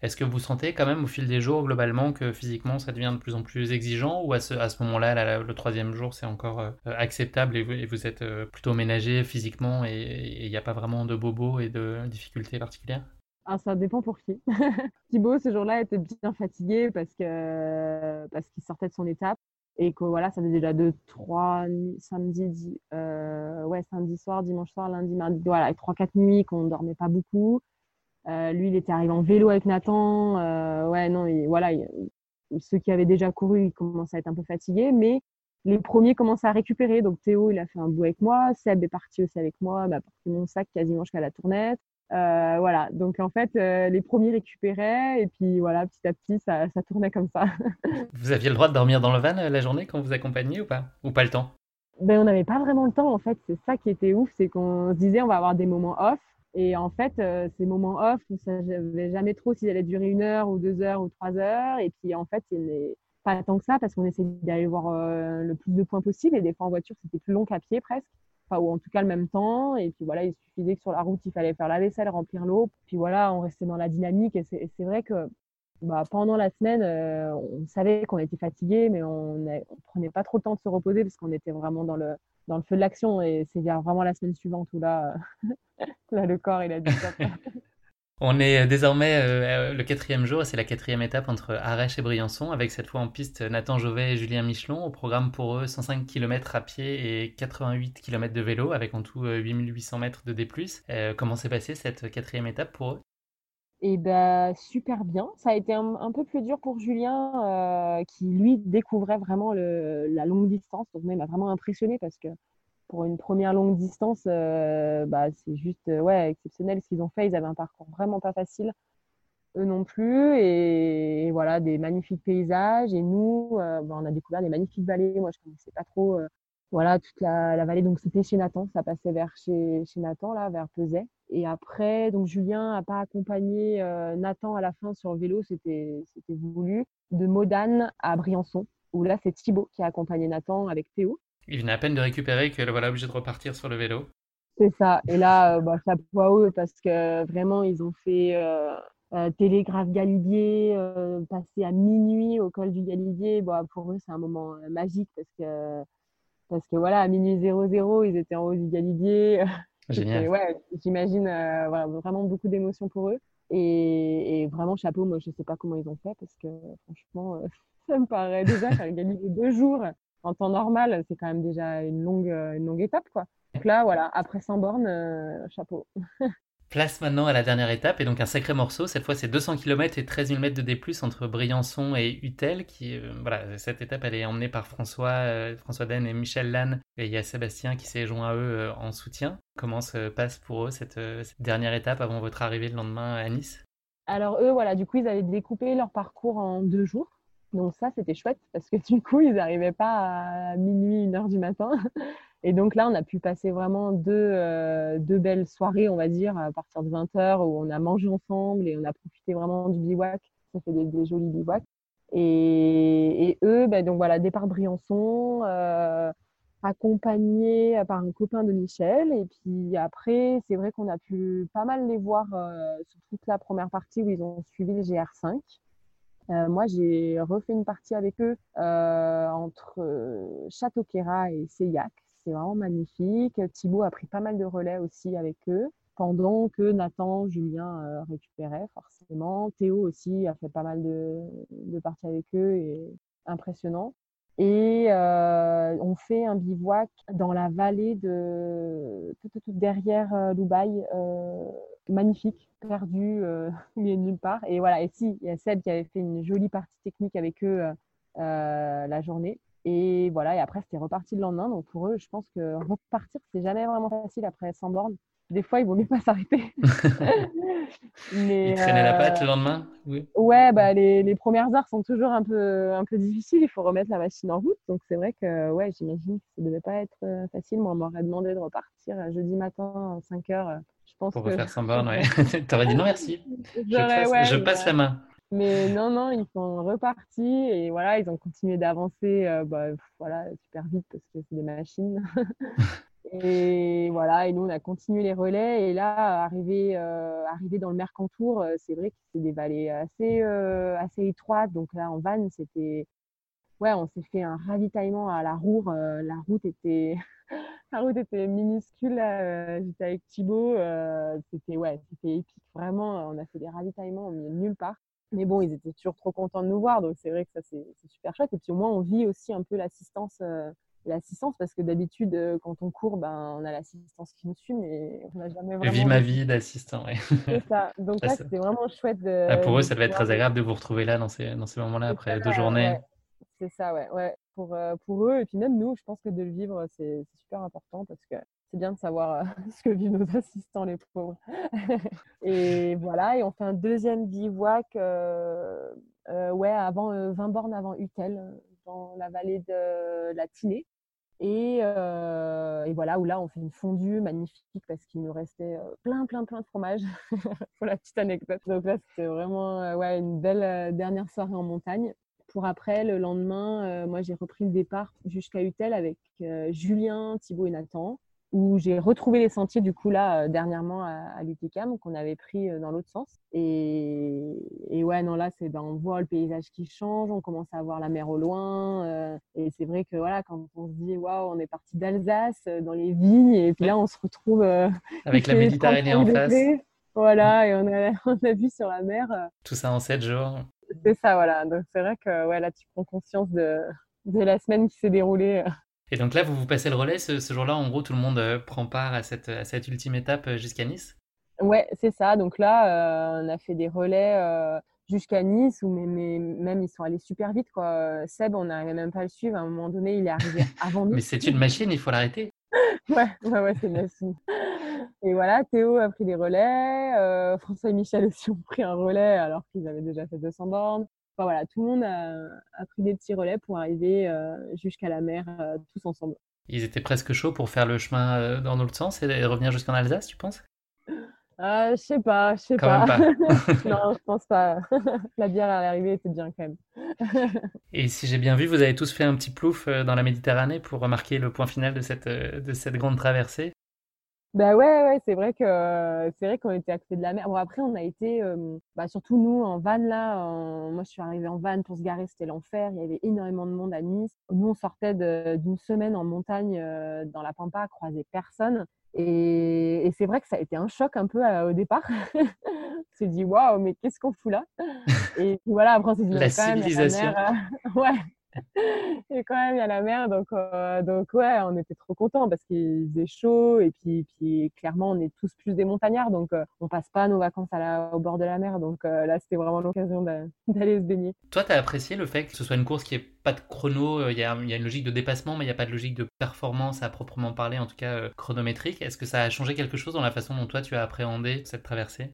Est-ce que vous sentez quand même au fil des jours, globalement, que physiquement, ça devient de plus en plus exigeant ou à ce, à ce moment-là, le troisième jour, c'est encore euh, acceptable et vous, et vous êtes plutôt ménagé physiquement et il n'y a pas vraiment de bobos et de difficultés particulières? Ah, ça dépend pour qui. <laughs> Thibaut, ce jour-là, était bien fatigué parce que parce qu'il sortait de son étape et que voilà, ça faisait déjà deux, trois samedi, euh, ouais, samedi soir, dimanche soir, lundi, mardi, voilà, trois, quatre nuits qu'on dormait pas beaucoup. Euh, lui, il était arrivé en vélo avec Nathan. Euh, ouais, non, voilà, ceux qui avaient déjà couru, ils commençaient à être un peu fatigués, mais les premiers commençaient à récupérer. Donc Théo, il a fait un bout avec moi. Seb est parti aussi avec moi, m'a porté mon sac quasiment jusqu'à la tournette. Euh, voilà, donc en fait, euh, les premiers récupéraient et puis voilà, petit à petit, ça, ça tournait comme ça. <laughs> vous aviez le droit de dormir dans le van euh, la journée quand vous accompagniez ou pas? Ou pas le temps? Ben, On n'avait pas vraiment le temps en fait, c'est ça qui était ouf, c'est qu'on se disait on va avoir des moments off. Et en fait, ces moments off, on ne savait jamais trop s'ils allaient durer une heure ou deux heures ou trois heures. Et puis en fait, il n'est pas tant que ça parce qu'on essayait d'aller voir le plus de points possible. Et des fois en voiture, c'était plus long qu'à pied presque ou en tout cas le même temps. Et puis voilà, il suffisait que sur la route, il fallait faire la vaisselle, remplir l'eau. Puis voilà, on restait dans la dynamique. Et c'est vrai que bah, pendant la semaine, euh, on savait qu'on était fatigué, mais on ne prenait pas trop le temps de se reposer parce qu'on était vraiment dans le, dans le feu de l'action. Et c'est vraiment la semaine suivante où là, <laughs> là le corps, il a dit <laughs> On est désormais euh, le quatrième jour, c'est la quatrième étape entre Arèche et Briançon, avec cette fois en piste Nathan Jovet et Julien Michelon. Au programme pour eux 105 km à pied et 88 km de vélo, avec en tout 8800 euh, mètres de D+. Euh, comment s'est passée cette quatrième étape pour eux? Eh ben super bien. Ça a été un, peu plus dur pour Julien, qui lui découvrait vraiment la longue distance. Donc moi, il m'a vraiment impressionné parce que pour une première longue distance, euh, bah, c'est juste euh, ouais, exceptionnel ce qu'ils ont fait. Ils avaient un parcours vraiment pas facile, eux non plus. Et, voilà, des magnifiques paysages. Et nous, euh, bah, on a découvert des magnifiques vallées. Moi, je connaissais pas trop voilà, toute la, vallée. Donc, c'était chez Nathan. Ça passait vers chez, chez Nathan, là, vers Peset. Et après, donc Julien n'a pas accompagné Nathan à la fin sur vélo, c'était voulu, de Modane à Briançon, où là c'est Thibaut qui a accompagné Nathan avec Théo. Il venait à peine de récupérer que le voilà obligé de repartir sur le vélo. C'est ça. Et là, euh, bah, ça à eux parce que vraiment, ils ont fait euh, euh, Télégraphe Galibier, passer à minuit au col du Galibier. Bah, pour eux, c'est un moment magique parce que, parce que voilà, à minuit 00, ils étaient en haut du Galibier. <laughs> Génial. ouais, j'imagine voilà, vraiment beaucoup d'émotions pour eux. Et, et, vraiment, chapeau, moi, je ne sais pas comment ils ont fait parce que franchement, <laughs> ça me paraît déjà faire Galibier deux jours en temps normal, c'est quand même déjà une longue, une longue étape, quoi. Donc là, voilà, après 100 bornes, euh, chapeau. <laughs> Place maintenant à la dernière étape, et donc un sacré morceau. Cette fois, c'est 200 km et 13 000 mètres de D+, entre Briançon et Utel. Qui, euh, voilà, cette étape, elle est emmenée par François, euh, François Den et Michel Lannes. Et il y a Sébastien qui s'est joint à eux en soutien. Comment se passe pour eux cette, cette, dernière étape avant votre arrivée le lendemain à Nice? Alors eux, voilà, du coup, ils avaient découpé leur parcours en deux jours. Donc ça, c'était chouette parce que du coup, ils n'arrivaient pas à minuit, une heure du matin. <laughs> Et donc là, on a pu passer vraiment deux, euh, deux belles soirées, on va dire, à partir de 20h où on a mangé ensemble et on a profité vraiment du bivouac. Ça fait des, jolis bivouacs. Et, eux, ben, donc voilà, départ Briançon, euh, accompagné par un copain de Michel. Et puis après, c'est vrai qu'on a pu pas mal les voir euh, sur toute la première partie où ils ont suivi le GR5. Euh, moi, j'ai refait une partie avec eux euh, entre Château-Quéra et Seillac c'est vraiment magnifique. Thibaut a pris pas mal de relais aussi avec eux, pendant que Nathan, Julien euh, récupérait forcément. Théo aussi a fait pas mal de, parties avec eux et impressionnant. Et euh, on fait un bivouac dans la vallée de tout, derrière euh, magnifique, perdu, <laughs> est nulle part. Et voilà, et si, il y a Seb qui avait fait une jolie partie technique avec eux la journée. Et voilà, et après, c'était reparti le lendemain. Donc pour eux, je pense que repartir, c'est jamais vraiment facile après 100 bornes. Des fois, il vaut mieux pas s'arrêter. <laughs> Mais, Ils traînaient la patte le lendemain oui. Ouais, bah, les, les, premières heures sont toujours un peu, un peu difficiles. Il faut remettre la machine en route. Donc c'est vrai que ouais, j'imagine que ça ne devait pas être euh, facile. Moi, on m'aurait demandé de repartir euh, jeudi matin à 5 heures. Je pense Pour refaire 100 bornes, <laughs> ouais. <laughs> tu aurais dit non merci. Je passe, je passe la main. Mais non, non, ils sont repartis et voilà, ils ont continué d'avancer euh, bah, voilà, super vite parce que c'est des machines. Et voilà, et nous, on a continué les relais. Et là, arrivé, euh, arrivé dans le Mercantour, euh, c'est vrai que c'est des vallées assez, assez étroites. Donc là, en van, c'était. Ouais, on s'est fait un ravitaillement à la Roure. la route était. <laughs> la route était minuscule. J'étais avec Thibaut. c'était ouais, épique. Vraiment, on a fait des ravitaillements au milieu de nulle part. Mais bon, ils étaient toujours trop contents de nous voir, donc c'est vrai que ça, c'est super chouette. Et puis au moins, on vit aussi un peu l'assistance. Euh, l'assistance parce que d'habitude euh, quand on court ben on a l'assistance qui nous suit mais on n'a jamais vraiment vie ma vie d'assistant ouais. c'est ça. <laughs> Donc là c'était vraiment chouette de, ah, pour eux ça devait être très agréable de vous retrouver là dans ces dans ces moments là après deux journées. c'est ça ouais ouais. Pour euh, pour eux et puis même nous je pense que de le vivre c'est super important parce que c'est bien de savoir euh, <laughs> ce que vivent nos assistants, les pauvres. <laughs> et voilà, et on fait un deuxième bivouac, euh, euh, ouais, avant 20 bornes avant Utel, la vallée de la Tinée. Et, et, voilà, où là, on fait une fondue magnifique parce qu'il nous restait plein, plein, plein de fromage, <laughs> pour la petite anecdote. Donc là, c'était vraiment ouais, une belle dernière soirée en montagne. Pour après, le lendemain, moi, j'ai repris le départ jusqu'à Utel avec Julien, Thibaut et Nathan où j'ai retrouvé les sentiers du coup là euh, dernièrement à, à l'UTCAM qu'on avait pris euh, dans l'autre sens. Et, et, ouais non là c'est ben, on voit le paysage qui change on commence à voir la mer au loin euh, et c'est vrai que voilà quand on se dit waouh on est parti d'Alsace dans les vignes et puis là on se retrouve <laughs> avec la <laughs> Méditerranée en face. voilà et on a, <laughs> on a vu sur la mer tout ça en sept jours. c'est ça voilà. Donc c'est vrai que ouais là tu prends conscience de de la semaine qui s'est déroulée et donc là, vous vous passez le relais ce, jour-là. En gros, tout le monde euh, prend part à cette, cette ultime étape euh, jusqu'à Nice. Ouais, c'est ça. Donc là, euh, on a fait des relais jusqu'à Nice, où mais, même ils sont allés super vite. Quoi. Seb, on n'arrivait même pas à le suivre. À un moment donné, il est arrivé <laughs> avant nous. mais c'est une machine, il faut l'arrêter. <laughs> ouais, ouais, ouais c'est une machine. Et voilà, Théo a pris des relais. François et Michel aussi ont pris un relais alors qu'ils avaient déjà fait 200 bornes voilà, tout le monde a, pris des petits relais pour arriver euh, jusqu'à la mer euh, tous ensemble. Ils étaient presque chauds pour faire le chemin euh, dans l'autre sens et revenir jusqu'en Alsace, tu penses? Euh, je sais pas, je sais pas. pas. <laughs> non, je pense pas. <laughs> la bière à l'arrivée était bien quand même. <laughs> Et si j'ai bien vu, vous avez tous fait un petit plouf dans la Méditerranée pour remarquer le point final de cette, de cette grande traversée. Bah ouais, ouais, c'est vrai que c'est vrai qu'on était à côté de la mer. Bon après on a été, bah, surtout nous en van là. Moi je suis arrivée en van pour se garer, c'était l'enfer. Il y avait énormément de monde à Nice. Nous on sortait d'une semaine en montagne dans la Pampa, croiser personne. Et, et c'est vrai que ça a été un choc un peu au départ. <laughs> on s'est dit waouh, mais qu'est-ce qu'on fout là? Et voilà, après on s'est dit la civilisation. La mer, <laughs> ouais, et quand même, il y a la mer, donc, euh, donc ouais, on était trop contents parce qu'il faisait chaud et puis, puis clairement, on est tous plus des montagnards, donc euh, on passe pas nos vacances au bord de la mer, donc euh, là, c'était vraiment l'occasion <laughs> d'aller se baigner. Toi, tu as apprécié le fait que ce soit une course qui n'ait pas de chrono, il y, a, y, a, une logique de dépassement, mais il n'y a pas de logique de performance à proprement parler, en tout cas chronométrique. Est-ce que ça a changé quelque chose dans la façon dont toi, tu as appréhendé cette traversée?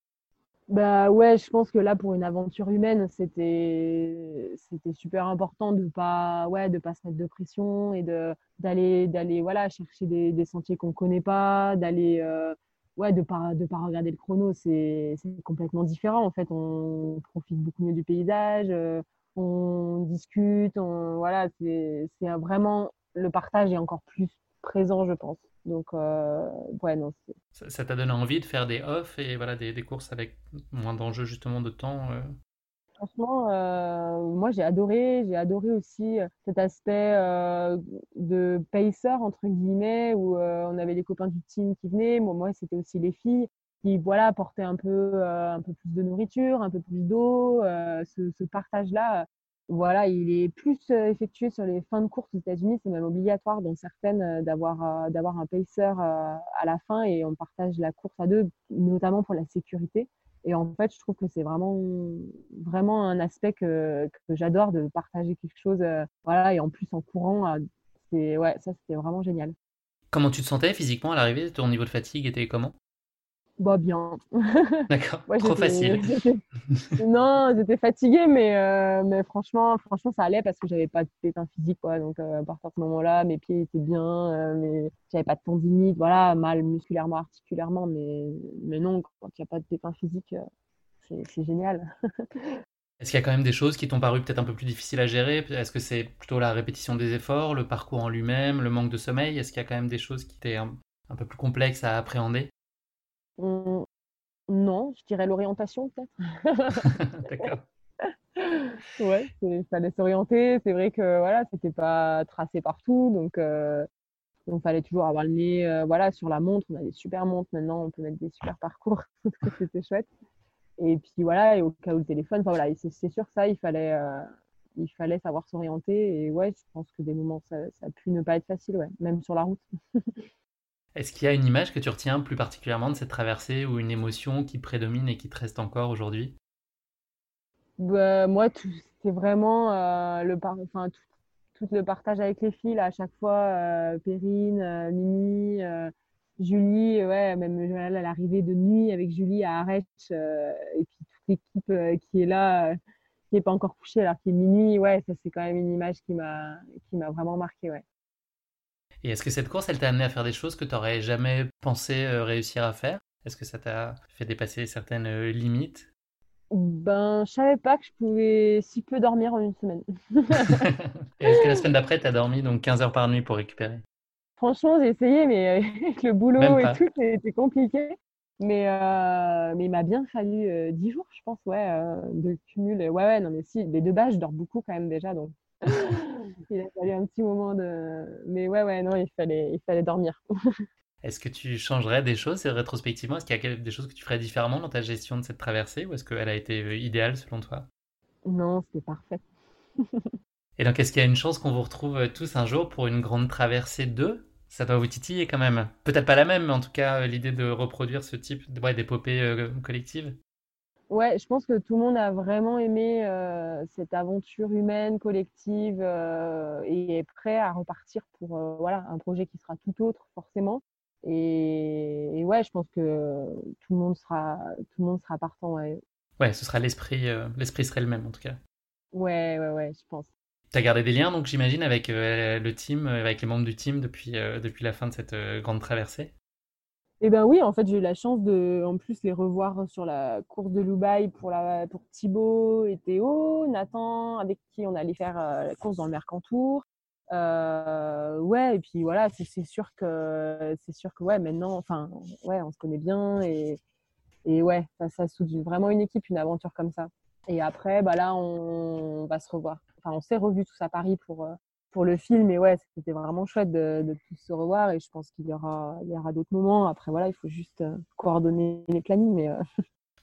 Bah ouais, je pense que là pour une aventure humaine, c'était c'était super important de pas ouais de pas se mettre de pression et de d'aller d'aller voilà chercher des, des sentiers qu'on connaît pas, d'aller euh, ouais de pas de pas regarder le chrono, c'est complètement différent en fait. On profite beaucoup mieux du paysage, euh, on discute, on voilà c'est c'est vraiment le partage est encore plus présent, je pense. Donc, euh, ouais, non. Ça t'a donné envie de faire des off et voilà, des, des courses avec moins d'enjeux justement de temps euh? Franchement, euh, moi j'ai adoré, j'ai adoré aussi cet aspect de pacer entre guillemets où on avait les copains du team qui venaient. Moi, moi c'était aussi les filles qui voilà portaient un peu un peu plus de nourriture, un peu plus d'eau. ce, ce partage-là, voilà, il est plus euh, effectué sur les fins de course aux États-Unis. C'est même obligatoire dans certaines euh, d'avoir euh, d'avoir un pacer à la fin et on partage la course à deux, notamment pour la sécurité. Et en fait, je trouve que c'est vraiment vraiment un aspect que, j'adore de partager quelque chose. voilà, et en plus en courant, c'est ouais, ça c'était vraiment génial. Comment tu te sentais physiquement à l'arrivée? Ton niveau de fatigue était comment? Bah bien. <laughs> D'accord. Trop facile. non, j'étais fatiguée, mais, euh, mais franchement, franchement, ça allait parce que j'avais pas de pépin physique, quoi. Donc euh, à partir de ce moment-là, mes pieds étaient bien, euh, mais j'avais pas de tendinite, voilà, mal musculairement, articulairement, mais, mais non, quand il n'y a pas de pépin physique, c'est génial. <laughs> Est-ce qu'il y a quand même des choses qui t'ont paru peut-être un peu plus difficiles à gérer? Est-ce que c'est plutôt la répétition des efforts, le parcours en lui-même, le manque de sommeil? Est-ce qu'il y a quand même des choses qui étaient un peu plus complexes à appréhender? Non, je dirais l'orientation peut-être. <laughs> D'accord. <laughs> ouais, il fallait s'orienter. C'est vrai que voilà, c'était pas tracé partout, donc euh, il fallait toujours avoir le nez euh, voilà sur la montre. On a des super montres maintenant, on peut mettre des super parcours, <laughs> c'était chouette. Et puis voilà, et au cas où le téléphone, enfin voilà, c'est sûr ça, il fallait euh, il fallait savoir s'orienter. Et ouais, je pense que des moments ça, ça a pu ne pas être facile, ouais, même sur la route. Est-ce qu'il y a une image que tu retiens plus particulièrement de cette traversée ou une émotion qui prédomine et qui te reste encore aujourd'hui? Bah, Moi, c'est vraiment euh, le, tout, le partage avec les filles, à chaque fois, euh, Perrine, euh, Mimi, Julie, ouais, même l'arrivée de nuit avec Julie à Arèche, et puis toute l'équipe qui est là, qui n'est pas encore couchée alors qu'il est minuit, ouais, ça c'est quand même une image qui m'a vraiment marqué, ouais. Et est-ce que cette course, elle t'a amené à faire des choses que tu n'aurais jamais pensé euh, réussir à faire? Est-ce que ça t'a fait dépasser certaines euh, limites? Ben, je savais pas que je pouvais si peu dormir en une semaine. <laughs> est-ce que la semaine d'après, tu as dormi donc 15 heures par nuit pour récupérer? Franchement, j'ai essayé, mais <laughs> avec le boulot et tout, c'était compliqué. Mais, mais il m'a bien fallu 10 jours, je pense, ouais, de cumul. Ouais, ouais, non, mais si, mais de base, je dors beaucoup quand même déjà, donc <laughs> <laughs> il a fallu un petit moment de. Mais ouais, ouais, non, il fallait, il fallait dormir. <laughs> Est-ce que tu changerais des choses rétrospectivement? Est-ce qu'il y a des choses que tu ferais différemment dans ta gestion de cette traversée ou est-ce qu'elle a été euh, idéale selon toi? Non, c'était parfait. Et donc, est-ce qu'il y a une chance qu'on vous retrouve euh, tous un jour pour une grande traversée 2 Ça doit vous titiller quand même. Peut-être pas la même, mais en tout cas, euh, l'idée de reproduire ce type d'épopée collective Ouais, je pense que tout le monde a vraiment aimé euh, cette aventure humaine, collective, euh, et est prêt à repartir pour euh, voilà, un projet qui sera tout autre, forcément. Et, ouais, je pense que tout le monde sera, tout le monde sera partant. Ouais, ouais ce sera l'esprit, l'esprit serait le même en tout cas. Ouais, ouais, ouais, je pense. Tu as gardé des liens, donc j'imagine, avec le team, avec les membres du team depuis, depuis la fin de cette grande traversée? Eh ben oui, en fait, j'ai eu la chance de, en plus, les revoir sur la course de Dubaï pour, la, pour Thibaut et Théo, Nathan, avec qui on allait faire euh, la course dans le Mercantour. Euh, ouais, et puis voilà, c'est sûr que, c'est sûr que, ouais, maintenant, enfin, ouais, on se connaît bien et, et ouais, ça, ça vraiment une équipe, une aventure comme ça. Et après, bah là, on, va se revoir. Enfin, on s'est revu tous à Paris pour, euh, pour le film. Et ouais, c'était vraiment chouette de, de, tous se revoir. Et je pense qu'il y aura, il y aura d'autres moments. Après, voilà, il faut juste euh, coordonner les plannings. Mais, euh,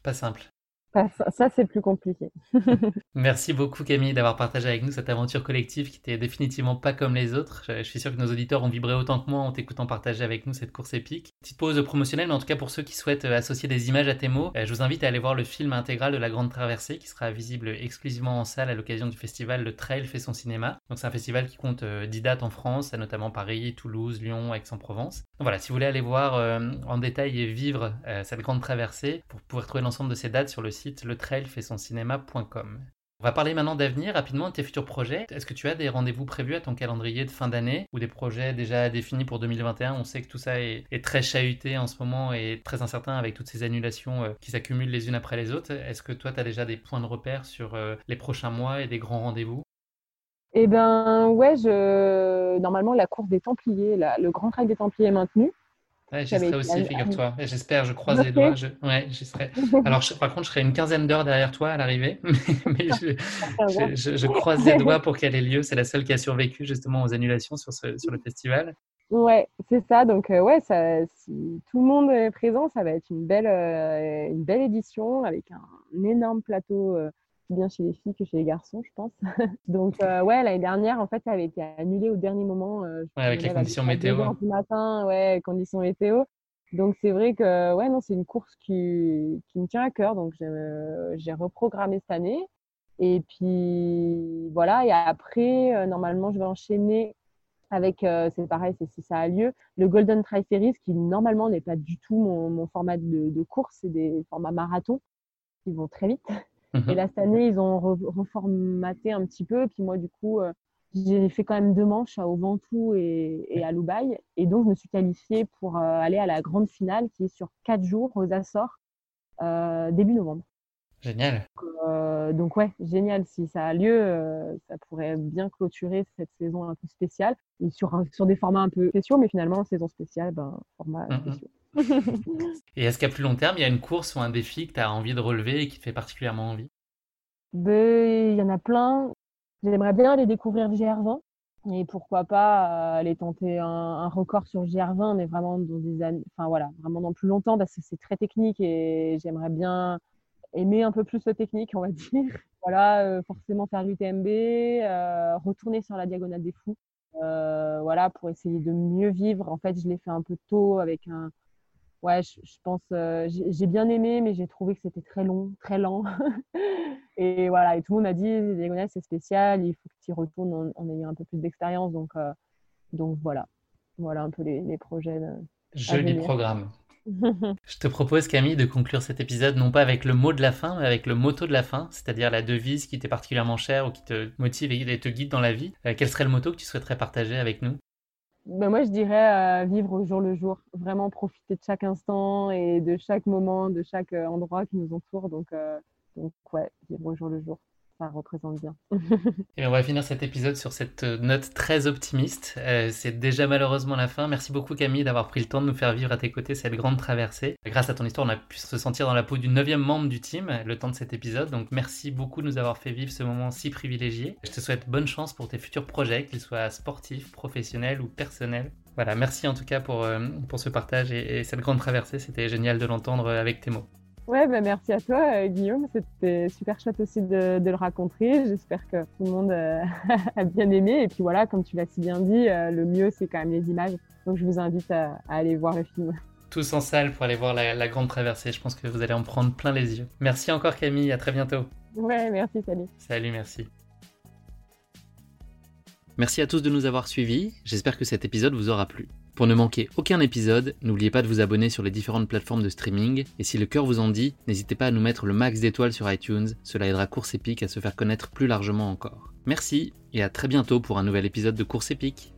Pas simple. Ça, c'est plus compliqué. <laughs> Merci beaucoup Camille d'avoir partagé avec nous cette aventure collective qui était définitivement pas comme les autres. Je, suis sûr que nos auditeurs ont vibré autant que moi en t'écoutant partager avec nous cette course épique. Petite pause promotionnelle, mais en tout cas pour ceux qui souhaitent euh, associer des images à tes mots, euh, je vous invite à aller voir le film intégral de La Grande Traversée qui sera visible exclusivement en salle à l'occasion du festival Le Trail fait son cinéma. Donc c'est un festival qui compte 10 euh, dates en France, notamment Paris, Toulouse, Lyon, Aix-en-Provence. voilà, si vous voulez aller voir en détail et vivre cette grande traversée, pour pouvoir trouver l'ensemble de ces dates sur le site cinéma.com. On va parler maintenant d'avenir, rapidement de tes futurs projets. Est-ce que tu as des rendez-vous prévus à ton calendrier de fin d'année ou des projets déjà définis pour 2021 On sait que tout ça est, très chahuté en ce moment et très incertain avec toutes ces annulations euh, qui s'accumulent les unes après les autres. Est-ce que toi, tu as déjà des points de repère sur euh, les prochains mois et des grands rendez-vous? Eh ben ouais, normalement la course des Templiers, le Grand Trail des Templiers est maintenu. Ouais, j'y serai aussi, figure-toi. J'espère, je croise les doigts. Je... Ouais, j'y serai. <laughs> Alors, par contre, je serai une quinzaine d'heures derrière toi à l'arrivée, <laughs> mais, je, croise les doigts pour qu'elle ait lieu. C'est la seule qui a survécu justement aux annulations sur, ce, sur le festival. Ouais, c'est ça. Donc, euh, ouais, ça, si tout le monde est présent, ça va être une belle, euh, une belle édition avec un, énorme plateau. Euh, bien chez les filles que chez les garçons, je pense. <laughs> Donc, euh, ouais, l'année dernière, en fait, ça avait été annulé au dernier moment. Euh, ouais, avec les conditions météo. Du matin, ouais, conditions météo. Donc, c'est vrai que, ouais, non, c'est une course qui, qui, me tient à cœur. Donc, j'ai reprogrammé cette année. Et puis, voilà. Et après, euh, normalement, je vais enchaîner avec, c'est pareil, c'est si ça a lieu, le Golden Tri Series, qui normalement n'est pas du tout mon, mon format de, de course, c'est des formats marathon qui vont très vite. Et mhm. là, cette année, ils ont reformaté un petit peu. Puis moi, du coup, euh, j'ai fait quand même deux manches au Ventoux et, et, à Lubaï. Et donc, je me suis qualifiée pour euh, aller à la grande finale qui est sur quatre jours aux Açores, euh, début novembre. Génial. Donc, donc, ouais, génial. Si ça a lieu, ça pourrait bien clôturer cette saison un peu spéciale. Et sur, sur des formats un peu spéciaux, mais finalement, saison spéciale, ben, format mhm. spéciaux. Et est-ce qu'à plus long terme, il y a une course ou un défi que tu as envie de relever et qui te fait particulièrement envie? Ben, Il y en a plein. J'aimerais bien aller découvrir GR20 et pourquoi pas euh, aller tenter un, record sur GR20, mais vraiment dans des années, enfin voilà, vraiment dans plus longtemps parce que c'est très technique et j'aimerais bien aimer un peu plus la technique, on va dire. <laughs> Voilà, euh, forcément faire l'UTMB, euh, retourner sur la diagonale des fous, voilà, pour essayer de mieux vivre. En fait, je l'ai fait un peu tôt avec un, ouais, je, pense, euh, j'ai bien aimé, mais j'ai trouvé que c'était très long, très lent. <laughs> et voilà, et tout le monde m'a dit, Diagonale, c'est spécial, il faut que tu y retournes en, ayant un peu plus d'expérience. Donc, euh, donc voilà, voilà un peu les, projets. Joli programme. <laughs> Je te propose, Camille, de conclure cet épisode non pas avec le mot de la fin, mais avec le motto de la fin, c'est-à-dire la devise qui t'est particulièrement chère ou qui te motive et te guide dans la vie. Euh, quel serait le motto que tu souhaiterais partager avec nous? Ben moi, je dirais euh, vivre au jour le jour, vraiment profiter de chaque instant et de chaque moment, de chaque euh, endroit qui nous entoure. Donc, euh, donc ouais, vivre au jour le jour représente bien. <laughs> Et on va finir cet épisode sur cette note très optimiste. c'est déjà malheureusement la fin. Merci beaucoup Camille d'avoir pris le temps de nous faire vivre à tes côtés cette grande traversée. Grâce à ton histoire, on a pu se sentir dans la peau du neuvième membre du team le temps de cet épisode. Donc merci beaucoup de nous avoir fait vivre ce moment si privilégié. Je te souhaite bonne chance pour tes futurs projets, qu'ils soient sportifs, professionnels ou personnels. Voilà, merci en tout cas pour, pour ce partage et cette grande traversée. C'était génial de l'entendre avec tes mots. Ouais, bah merci à toi, euh, Guillaume. C'était super chouette aussi de, le raconter. J'espère que tout le monde euh, <laughs> a bien aimé. Et puis voilà, comme tu l'as si bien dit, euh, le mieux, c'est quand même les images. Donc je vous invite à, aller voir le film. Tous en salle pour aller voir la, la, grande traversée. Je pense que vous allez en prendre plein les yeux. Merci encore, Camille. À très bientôt. Ouais, merci. Salut. Salut, merci. Merci à tous de nous avoir suivis. J'espère que cet épisode vous aura plu. Pour ne manquer aucun épisode, n'oubliez pas de vous abonner sur les différentes plateformes de streaming, et si le cœur vous en dit, n'hésitez pas à nous mettre le max d'étoiles sur iTunes, cela aidera Course Épique à se faire connaître plus largement encore. Merci, et à très bientôt pour un nouvel épisode de Course Épique.